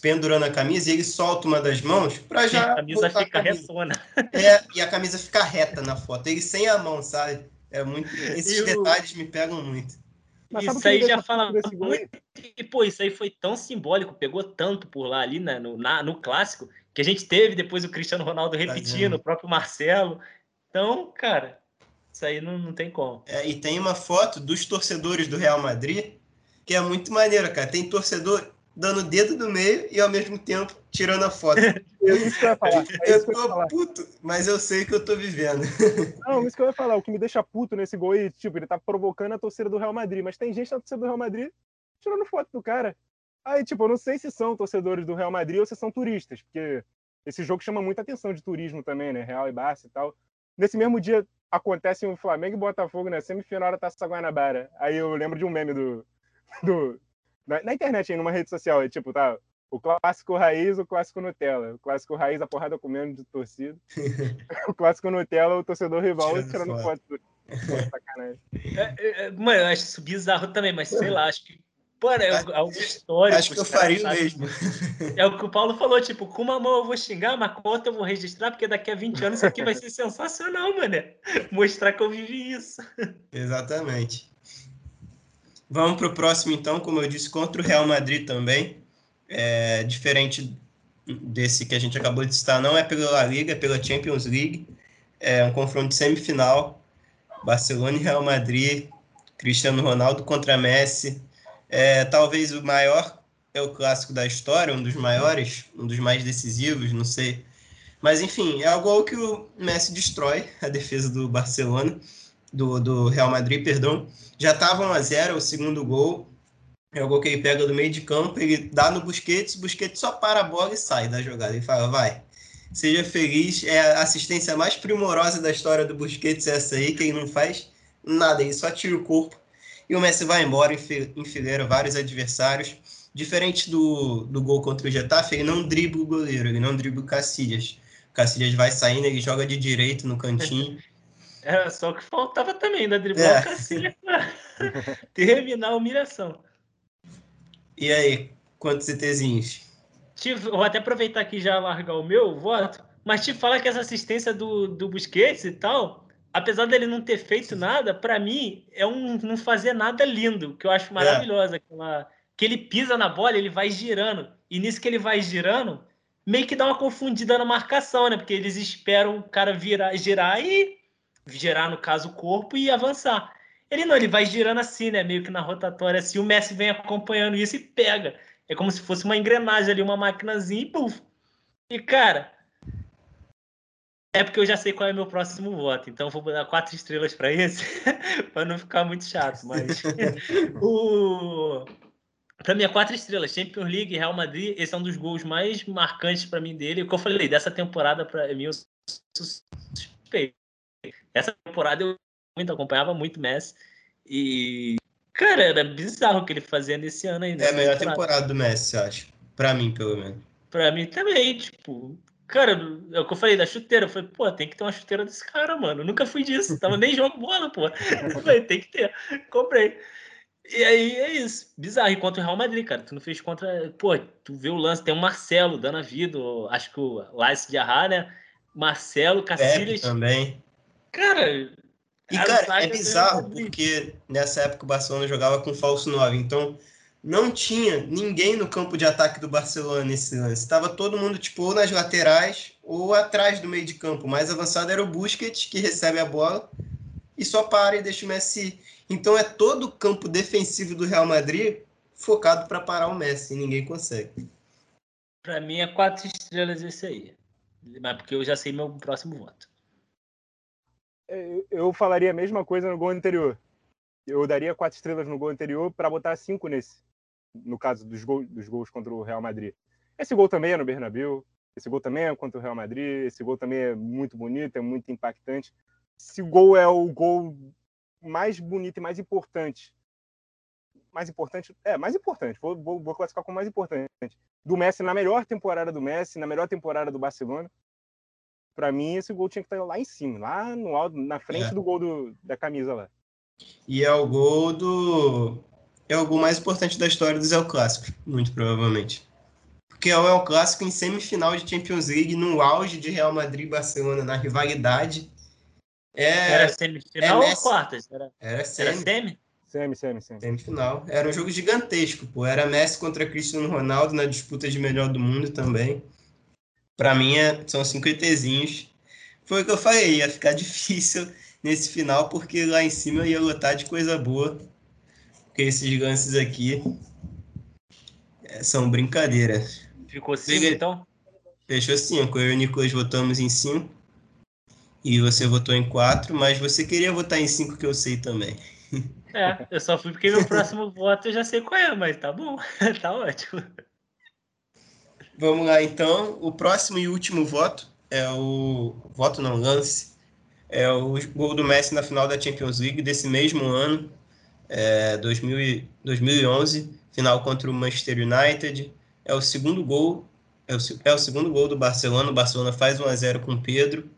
pendurando a camisa e ele solta uma das mãos para já. A camisa fica a retona. É, e a camisa fica reta na foto. Ele sem a mão, sabe? É muito. Esses e detalhes me pegam muito. Mas isso aí já fala muito. E, pô, isso aí foi tão simbólico, pegou tanto por lá ali né, no, na, no clássico, que a gente teve depois o Cristiano Ronaldo repetindo, o próprio Marcelo. Então, cara, isso aí não, não tem como. É, e tem uma foto dos torcedores do Real Madrid que é muito maneira, cara. Tem torcedor dando o dedo no meio e ao mesmo tempo tirando a foto. eu, isso que eu ia falar. É eu tô falar. puto, mas eu sei que eu tô vivendo. Não, isso que eu ia falar. O que me deixa puto nesse gol aí, tipo, ele tá provocando a torcida do Real Madrid, mas tem gente na torcida do Real Madrid tirando foto do cara. Aí, tipo, eu não sei se são torcedores do Real Madrid ou se são turistas, porque esse jogo chama muita atenção de turismo também, né? Real e Barça e tal. Nesse mesmo dia acontece o Flamengo e Botafogo na semifinal da Taça Guanabara. Aí eu lembro de um meme do, do na, na internet, aí, numa rede social, é tipo, tá, o clássico raiz, o clássico Nutella. O clássico raiz, a porrada comendo de torcida. o clássico Nutella, o torcedor rival tirando, tirando foto. foto. Sacanagem. É, é, é, mano, eu acho isso bizarro também, mas sei lá, acho que Mano, é algo histórico. Acho que eu faria o mesmo. É o que o Paulo falou, tipo, com uma mão eu vou xingar, mas com outra eu vou registrar, porque daqui a 20 anos isso aqui vai ser sensacional, mano. Mostrar que eu vivi isso. Exatamente. Vamos para o próximo, então, como eu disse, contra o Real Madrid também. É, diferente desse que a gente acabou de citar, não é pela La Liga, é pela Champions League. É um confronto de semifinal. Barcelona e Real Madrid. Cristiano Ronaldo contra Messi. É, talvez o maior é o clássico da história, um dos maiores, um dos mais decisivos, não sei. Mas enfim, é o gol que o Messi destrói a defesa do Barcelona do, do Real Madrid, perdão, já estava 1 a 0 o segundo gol. É o gol que ele pega do meio de campo, ele dá no Busquets, o Busquets só para a bola e sai da jogada. Ele fala, vai, seja feliz. É a assistência mais primorosa da história do Busquets essa aí, que ele não faz nada, ele só tira o corpo. E o Messi vai embora, enfileira vários adversários. Diferente do, do gol contra o Getafe, ele não dribla o goleiro, ele não dribla o Cacilhas. O Cacilhas vai saindo, ele joga de direito no cantinho. Era só o que faltava também, da driblar é. o pra terminar a humilhação. E aí, quantos CTzinhos? Tive, vou até aproveitar aqui já largar o meu voto, mas te falar que essa assistência do, do Busquets e tal, apesar dele não ter feito nada, para mim é um não fazer nada lindo, que eu acho maravilhosa. É. Aquela, que ele pisa na bola, ele vai girando. E nisso que ele vai girando, meio que dá uma confundida na marcação, né? Porque eles esperam o cara virar, girar e girar, no caso, o corpo e avançar. Ele não, ele vai girando assim, né? Meio que na rotatória, assim, o Messi vem acompanhando isso e pega. É como se fosse uma engrenagem ali, uma maquinazinha e puf. E, cara, é porque eu já sei qual é meu próximo voto, então vou dar quatro estrelas para esse, para não ficar muito chato. Mas o para mim é quatro estrelas, Champions League, Real Madrid, esse é um dos gols mais marcantes para mim dele. O que eu falei dessa temporada para mim, eu suspeito. Essa temporada eu muito acompanhava muito Messi. E, cara, era bizarro o que ele fazia nesse ano aí. É a melhor temporada. temporada do Messi, acho. Pra mim, pelo menos. Pra mim também, tipo. Cara, é o que eu falei da chuteira. Eu falei, pô, tem que ter uma chuteira desse cara, mano. Eu nunca fui disso. Tava nem jogo bola, pô. Eu falei, tem que ter. Comprei. E aí é isso. Bizarro. E contra o Real Madrid, cara. Tu não fez contra. Pô, tu vê o lance, tem o Marcelo dando a vida. Acho que o Lace de Arra, né? Marcelo, Cacilhas. também. Cara. E, cara, é bizarro, porque nessa época o Barcelona jogava com falso 9, então não tinha ninguém no campo de ataque do Barcelona nesse lance. Estava todo mundo, tipo, ou nas laterais ou atrás do meio de campo. O mais avançado era o Busquets, que recebe a bola e só para e deixa o Messi. Então é todo o campo defensivo do Real Madrid focado para parar o Messi, e ninguém consegue. Para mim é quatro estrelas esse aí. Mas porque eu já sei meu próximo voto. É, eu falaria a mesma coisa no gol anterior. Eu daria quatro estrelas no gol anterior para botar cinco nesse, no caso dos, dos gols contra o Real Madrid. Esse gol também é no Bernabéu, esse gol também é contra o Real Madrid, esse gol também é muito bonito, é muito impactante. Esse gol é o gol mais bonito e mais importante. Mais importante, é, mais importante, vou, vou, vou classificar como mais importante. Do Messi na melhor temporada do Messi, na melhor temporada do Barcelona para mim esse gol tinha que estar lá em cima, lá no alto, na frente é. do gol do, da camisa lá. E é o gol do é o gol mais importante da história do Zé Clássico, muito provavelmente. porque é o clássico em semifinal de Champions League, no auge de Real Madrid e Barcelona, na rivalidade. É, era semifinal é ou quartas? Era, era, semi. era semi? Semi, semi, semi. Semifinal. Era um jogo gigantesco, pô. Era Messi contra Cristiano Ronaldo na disputa de melhor do mundo também. Para mim, é, são cinco ETzinhos. Foi o que eu falei, ia ficar difícil nesse final, porque lá em cima eu ia lotar de coisa boa. Porque esses lances aqui é, são brincadeiras. Ficou cinco, então? Fechou cinco. Eu e o Nicolas votamos em cinco. E você votou em quatro, mas você queria votar em cinco que eu sei também. É, eu só fui porque meu próximo voto eu já sei qual é, mas tá bom, tá ótimo. Vamos lá, então. O próximo e último voto é o. Voto não, lance. É o gol do Messi na final da Champions League desse mesmo ano, é, 2000, 2011, final contra o Manchester United. É o segundo gol. É o, é o segundo gol do Barcelona. O Barcelona faz 1 a 0 com o Pedro.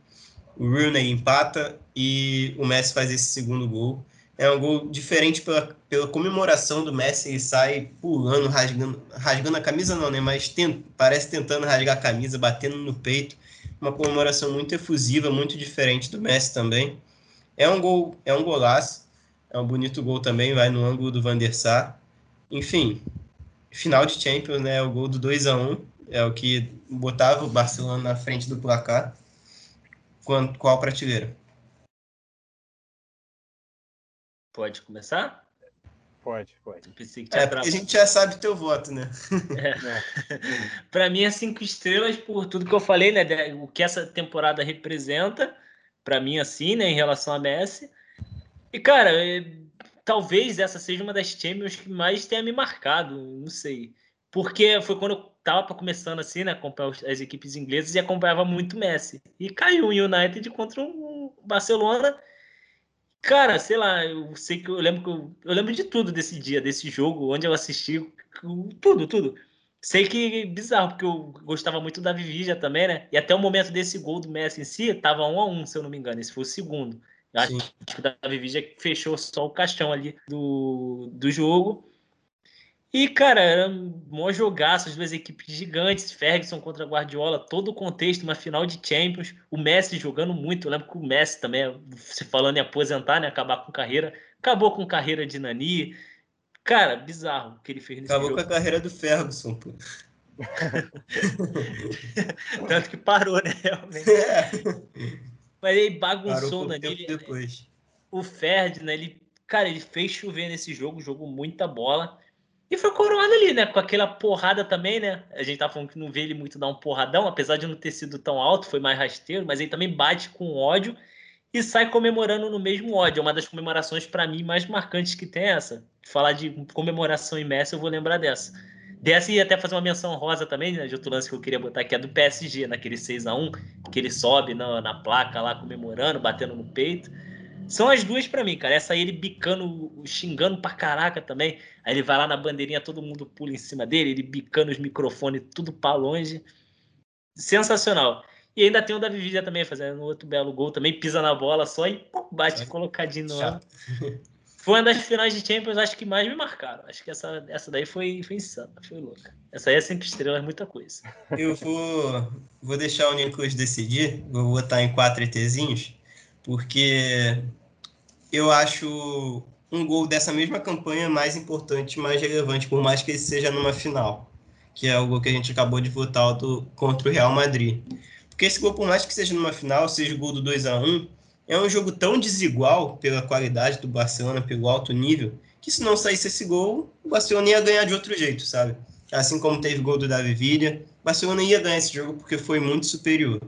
O Rooney empata e o Messi faz esse segundo gol. É um gol diferente pela, pela comemoração do Messi, ele sai pulando, rasgando, rasgando a camisa não, né? Mas parece tentando rasgar a camisa, batendo no peito. Uma comemoração muito efusiva, muito diferente do Messi também. É um gol, é um golaço. É um bonito gol também, vai no ângulo do Van der Sar. Enfim, final de Champions, né? O gol do 2 a 1 é o que botava o Barcelona na frente do placar. Qual prateleira? Pode começar? Pode, pode. Pensei que é, porque a gente já sabe teu voto, né? É. é. Para mim é cinco estrelas por tudo que eu falei, né? O que essa temporada representa, para mim, assim, né? Em relação a Messi. E, cara, é, talvez essa seja uma das Champions que mais tenha me marcado, não sei. Porque foi quando eu tava começando, assim, né? Acompanhar as equipes inglesas e acompanhava muito Messi. E caiu o United contra o Barcelona Cara, sei lá, eu sei que eu lembro que eu, eu, lembro de tudo desse dia, desse jogo, onde eu assisti tudo, tudo. Sei que é bizarro, porque eu gostava muito da Vivija também, né? E até o momento desse gol do Messi em si, tava um a um, se eu não me engano. Esse foi o segundo. Eu acho que o da Vivija fechou só o caixão ali do, do jogo. E, cara, era um maior jogaço, as duas equipes gigantes, Ferguson contra Guardiola, todo o contexto, uma final de Champions, o Messi jogando muito, eu lembro que o Messi também, se falando em aposentar, né, acabar com carreira, acabou com carreira de Nani, cara, bizarro o que ele fez nesse Acabou jogo. com a carreira do Ferguson, pô. Tanto que parou, né, realmente. É. Mas ele bagunçou, né, ele, depois. O Ferdinand, ele, cara, ele fez chover nesse jogo, jogou muita bola, e foi coroado ali, né? Com aquela porrada também, né? A gente tá falando que não vê ele muito dar um porradão, apesar de não ter sido tão alto, foi mais rasteiro, mas ele também bate com ódio e sai comemorando no mesmo ódio. É uma das comemorações, para mim, mais marcantes que tem essa. Falar de comemoração em Messi, eu vou lembrar dessa. Dessa e até fazer uma menção rosa também, né? De outro lance que eu queria botar aqui, é do PSG, naquele 6 a 1 que ele sobe na, na placa lá comemorando, batendo no peito. São as duas para mim, cara. Essa aí ele bicando, xingando pra caraca também. Aí ele vai lá na bandeirinha, todo mundo pula em cima dele, ele bicando os microfones tudo para longe. Sensacional. E ainda tem o Davi Villa também, fazendo outro belo gol também, pisa na bola só e pum, bate colocadinho no ar. Foi uma das finais de Champions, acho que mais me marcaram. Acho que essa, essa daí foi, foi insana, foi louca. Essa aí é cinco estrelas, muita coisa. Eu vou, vou deixar o Nicolas decidir, vou botar em quatro ETzinhos porque eu acho um gol dessa mesma campanha mais importante, mais relevante, por mais que ele seja numa final, que é o gol que a gente acabou de votar do, contra o Real Madrid. Porque esse gol, por mais que seja numa final, seja o gol do 2 a 1 é um jogo tão desigual pela qualidade do Barcelona, pelo alto nível, que se não saísse esse gol, o Barcelona ia ganhar de outro jeito, sabe? Assim como teve gol do Davi Villa, o Barcelona ia ganhar esse jogo porque foi muito superior.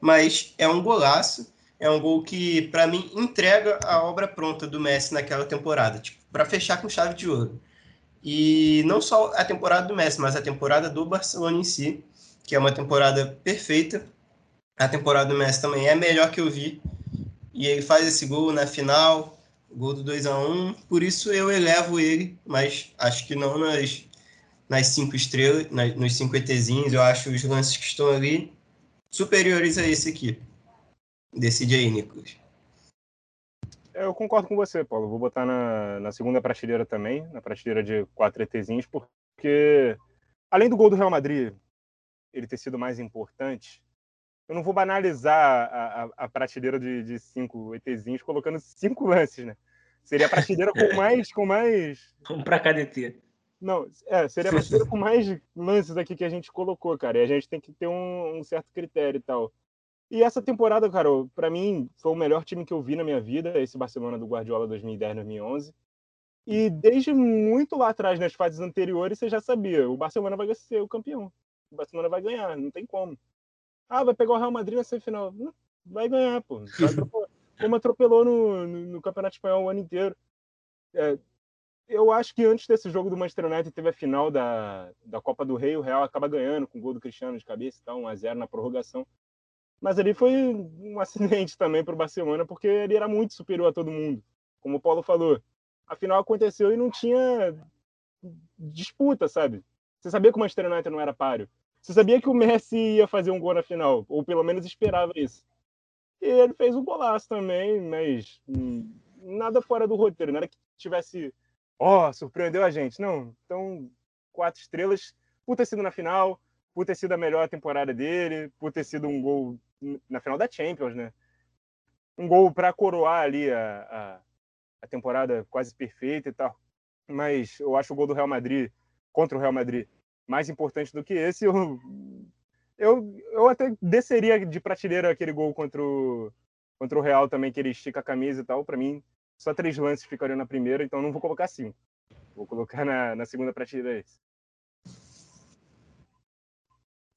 Mas é um golaço, é um gol que, para mim, entrega a obra pronta do Messi naquela temporada, tipo, para fechar com chave de ouro. E não só a temporada do Messi, mas a temporada do Barcelona em si, que é uma temporada perfeita. A temporada do Messi também é a melhor que eu vi. E ele faz esse gol na final, gol do 2 a 1 Por isso eu elevo ele, mas acho que não nas, nas cinco estrelas, nas, nos cinco ETzinhos. Eu acho os lances que estão ali superiores a esse aqui. Decide aí, Nicolas. Eu concordo com você, Paulo. Vou botar na, na segunda prateleira também, na prateleira de quatro ETzinhos, porque além do gol do Real Madrid ele ter sido mais importante, eu não vou banalizar a, a, a prateleira de, de, cinco ETzinhos colocando cinco lances, né? Seria a prateleira com mais. Com mais... Vamos para cada ET. Não, é, seria a prateleira com mais lances aqui que a gente colocou, cara. E a gente tem que ter um, um certo critério e tal. E essa temporada, cara, para mim foi o melhor time que eu vi na minha vida, esse Barcelona do Guardiola 2010-2011. E desde muito lá atrás, nas fases anteriores, você já sabia, o Barcelona vai ser o campeão. O Barcelona vai ganhar, não tem como. Ah, vai pegar o Real Madrid na semifinal. Vai ganhar, pô. Como atropelou no, no, no, Campeonato Espanhol o ano inteiro. É, eu acho que antes desse jogo do Manchester United teve a final da, da Copa do Rei, o Real acaba ganhando com o gol do Cristiano de cabeça e tal, 1x0 na prorrogação. Mas ali foi um acidente também para o Barcelona, porque ele era muito superior a todo mundo. Como o Paulo falou, a final aconteceu e não tinha disputa, sabe? Você sabia que o Manchester United não era páreo. Você sabia que o Messi ia fazer um gol na final, ou pelo menos esperava isso. E ele fez um golaço também, mas nada fora do roteiro, nada que tivesse, ó, oh, surpreendeu a gente. Não, então, quatro estrelas, por ter sido na final, por ter sido a melhor temporada dele, por ter sido um gol na final da Champions, né? Um gol para coroar ali a, a, a, temporada quase perfeita e tal. Mas eu acho o gol do Real Madrid contra o Real Madrid mais importante do que esse. Eu, eu, eu até desceria de prateleira aquele gol contra o, contra o Real também, que ele estica a camisa e tal. Para mim, só três lances ficariam na primeira, então não vou colocar cinco. Vou colocar na, na segunda prateleira esse.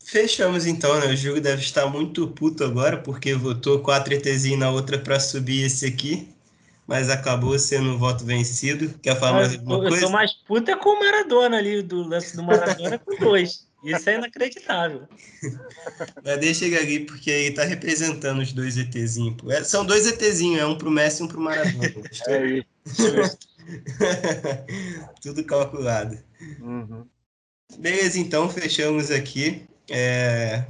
Fechamos então, né? O jogo deve estar muito puto agora, porque votou 4 ETzinho na outra para subir esse aqui, mas acabou sendo um voto vencido. Quer falar mais alguma coisa? Eu sou mais puta com o Maradona ali, do lance do Maradona com dois. Isso é inacreditável. Mas deixa ele ali, porque ele tá representando os dois ETzinhos. É, são dois ETzinhos, é um pro Messi e um pro Maradona. é isso. Tudo calculado. Uhum. Beleza, então fechamos aqui é,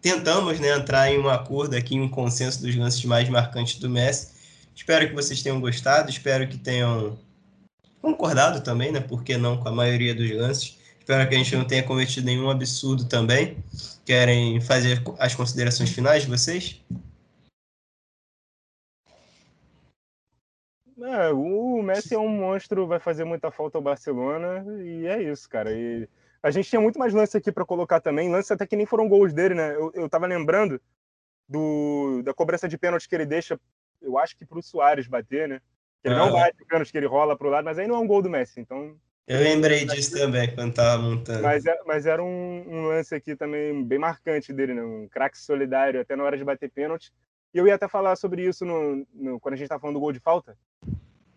tentamos né, entrar em um acordo aqui, em um consenso dos lances mais marcantes do Messi. Espero que vocês tenham gostado, espero que tenham concordado também, né? Por que não com a maioria dos lances? Espero que a gente não tenha cometido nenhum absurdo também. Querem fazer as considerações finais de vocês? É, o Messi é um monstro, vai fazer muita falta ao Barcelona e é isso, cara. E a gente tinha muito mais lance aqui para colocar também, lances até que nem foram gols dele, né? Eu, eu tava lembrando do, da cobrança de pênalti que ele deixa, eu acho que pro Soares bater, né? Que ele ah. não bate o pênalti que ele rola pro lado, mas aí não é um gol do Messi, então. Eu lembrei disso também quando tava montando. Mas, é, mas era um, um, lance aqui também bem marcante dele, né? Um craque solidário até na hora de bater pênalti. E eu ia até falar sobre isso no, no, quando a gente tava falando do gol de falta.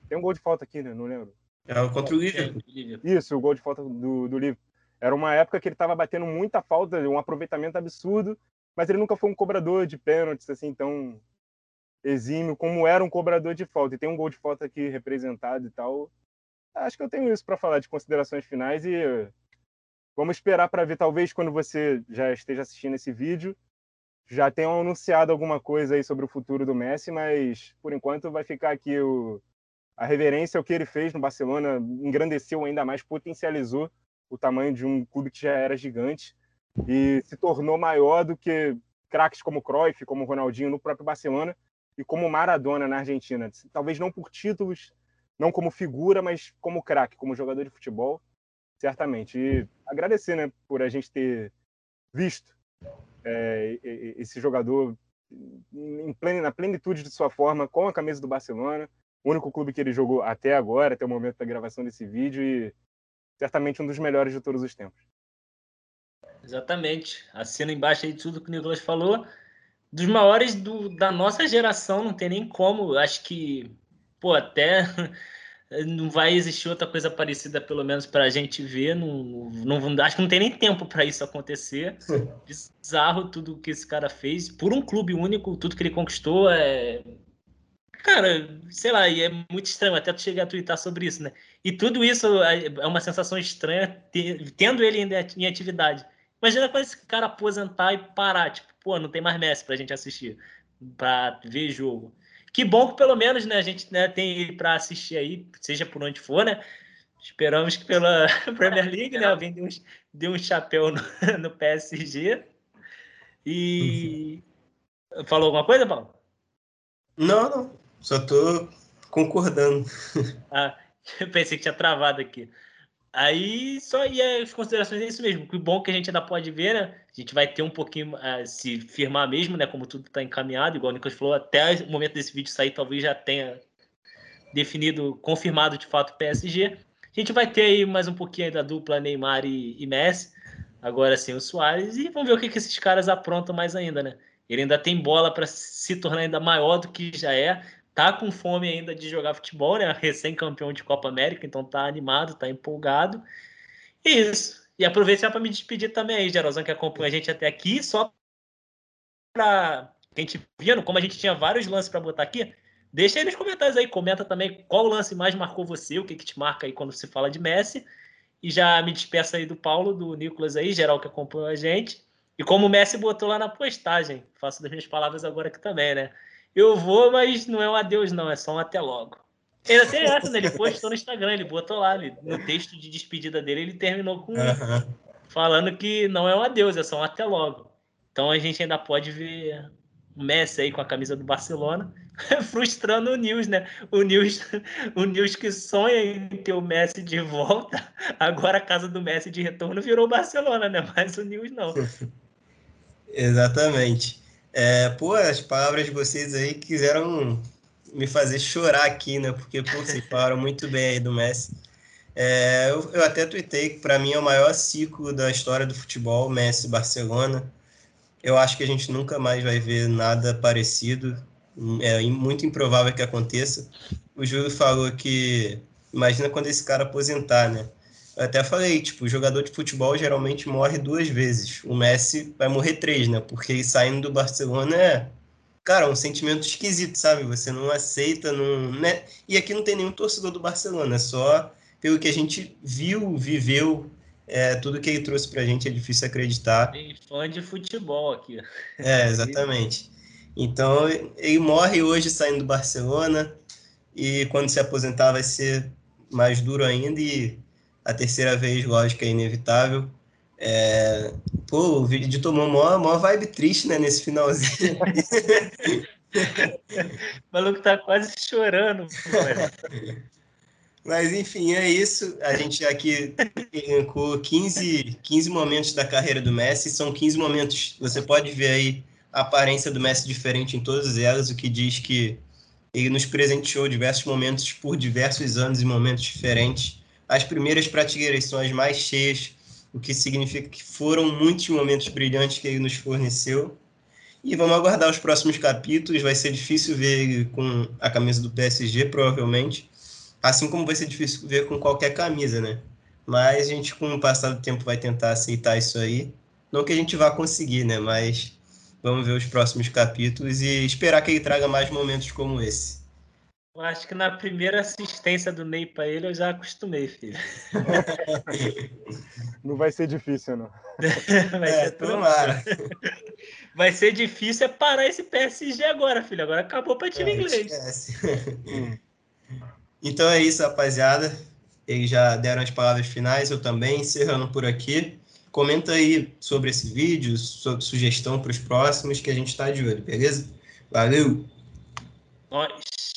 Tem um gol de falta aqui, né? Não lembro. É o contra o Liverpool. Isso, o gol de falta do, do Liverpool. Era uma época que ele estava batendo muita falta, um aproveitamento absurdo, mas ele nunca foi um cobrador de pênaltis assim tão exímio como era um cobrador de falta. E tem um gol de falta aqui representado e tal. Acho que eu tenho isso para falar de considerações finais e vamos esperar para ver talvez quando você já esteja assistindo esse vídeo já tenham anunciado alguma coisa aí sobre o futuro do Messi, mas por enquanto vai ficar aqui o, a reverência ao que ele fez no Barcelona, engrandeceu ainda mais, potencializou o tamanho de um clube que já era gigante e se tornou maior do que craques como Cruyff, como Ronaldinho no próprio Barcelona e como Maradona na Argentina. Talvez não por títulos, não como figura, mas como craque, como jogador de futebol, certamente. E agradecer, né, por a gente ter visto é, esse jogador em plena, na plenitude de sua forma com a camisa do Barcelona, o único clube que ele jogou até agora, até o momento da gravação desse vídeo e certamente um dos melhores de todos os tempos. Exatamente. Assina embaixo aí tudo que o Nicolas falou. Dos maiores do, da nossa geração, não tem nem como. Acho que, pô, até não vai existir outra coisa parecida, pelo menos para a gente ver. Não, não, acho que não tem nem tempo para isso acontecer. Bizarro tudo que esse cara fez. Por um clube único, tudo que ele conquistou é Cara, sei lá, e é muito estranho até tu chegar a twittar sobre isso, né? E tudo isso é, é uma sensação estranha tendo ele ainda em atividade. Imagina quando esse cara aposentar e parar, tipo, pô, não tem mais Messi pra gente assistir, pra ver jogo. Que bom que pelo menos, né, a gente né, tem ele pra assistir aí, seja por onde for, né? Esperamos que pela Premier League, né? Alguém deu um, um chapéu no, no PSG. E. Falou alguma coisa, Paulo? Não, não. Só tô concordando. Ah, eu pensei que tinha travado aqui. Aí só ia as considerações é isso mesmo. Que bom que a gente ainda pode ver, né? A gente vai ter um pouquinho uh, se firmar mesmo, né? Como tudo está encaminhado, igual o Nicolas falou, até o momento desse vídeo sair, talvez já tenha definido, confirmado de fato o PSG. A gente vai ter aí mais um pouquinho da dupla Neymar e, e Messi, agora sem o Soares, e vamos ver o que, que esses caras aprontam mais ainda, né? Ele ainda tem bola para se tornar ainda maior do que já é tá com fome ainda de jogar futebol, né? Recém-campeão de Copa América, então tá animado, tá empolgado. E isso. E aproveitar para me despedir também aí, Geralzão, que acompanha a gente até aqui, só para quem te vendo, como a gente tinha vários lances para botar aqui, deixa aí nos comentários aí, comenta também qual lance mais marcou você, o que que te marca aí quando se fala de Messi. E já me despeço aí do Paulo, do Nicolas aí, geral que acompanhou a gente. E como o Messi botou lá na postagem, faço das minhas palavras agora aqui também, né? Eu vou, mas não é um adeus, não, é só um até logo. Ele até essa, né? Ele postou no Instagram, ele botou lá, ele, no texto de despedida dele, ele terminou com falando que não é um adeus, é só um até logo. Então a gente ainda pode ver o Messi aí com a camisa do Barcelona, frustrando o News, né? O News, o News que sonha em ter o Messi de volta, agora a casa do Messi de retorno virou Barcelona, né? Mas o News não. Exatamente. É, pô, as palavras de vocês aí quiseram me fazer chorar aqui, né? Porque, pô, vocês falaram muito bem aí do Messi. É, eu, eu, até tuitei que para mim é o maior ciclo da história do futebol, Messi-Barcelona. Eu acho que a gente nunca mais vai ver nada parecido. É muito improvável que aconteça. O Júlio falou que imagina quando esse cara aposentar, né? Eu até falei, tipo, o jogador de futebol geralmente morre duas vezes. O Messi vai morrer três, né? Porque saindo do Barcelona é, cara, um sentimento esquisito, sabe? Você não aceita, não, né? E aqui não tem nenhum torcedor do Barcelona, é só pelo que a gente viu, viveu, é, tudo que ele trouxe pra gente é difícil acreditar. Tem fã de futebol aqui. É, exatamente. Então, ele morre hoje saindo do Barcelona e quando se aposentar vai ser mais duro ainda e a terceira vez, lógico, é inevitável. É... Pô, o vídeo tomou uma maior vibe triste, né, nesse finalzinho. o maluco tá quase chorando. Mas, enfim, é isso. A gente aqui elencou 15, 15 momentos da carreira do Messi. São 15 momentos, você pode ver aí a aparência do Messi diferente em todas elas, o que diz que ele nos presenteou diversos momentos por diversos anos e momentos diferentes. As primeiras prateleiras são as mais cheias, o que significa que foram muitos momentos brilhantes que ele nos forneceu. E vamos aguardar os próximos capítulos. Vai ser difícil ver ele com a camisa do PSG, provavelmente. Assim como vai ser difícil ver com qualquer camisa, né? Mas a gente, com o passar do tempo, vai tentar aceitar isso aí. Não que a gente vá conseguir, né? Mas vamos ver os próximos capítulos e esperar que ele traga mais momentos como esse. Eu acho que na primeira assistência do Ney para ele eu já acostumei, filho. Não vai ser difícil, não. vai, é, ser tomara. vai ser difícil é parar esse PSG agora, filho. Agora acabou para time é, inglês. então é isso, rapaziada. Eles já deram as palavras finais, eu também, encerrando por aqui. Comenta aí sobre esse vídeo, sobre sugestão para os próximos, que a gente está de olho, beleza? Valeu! Nós.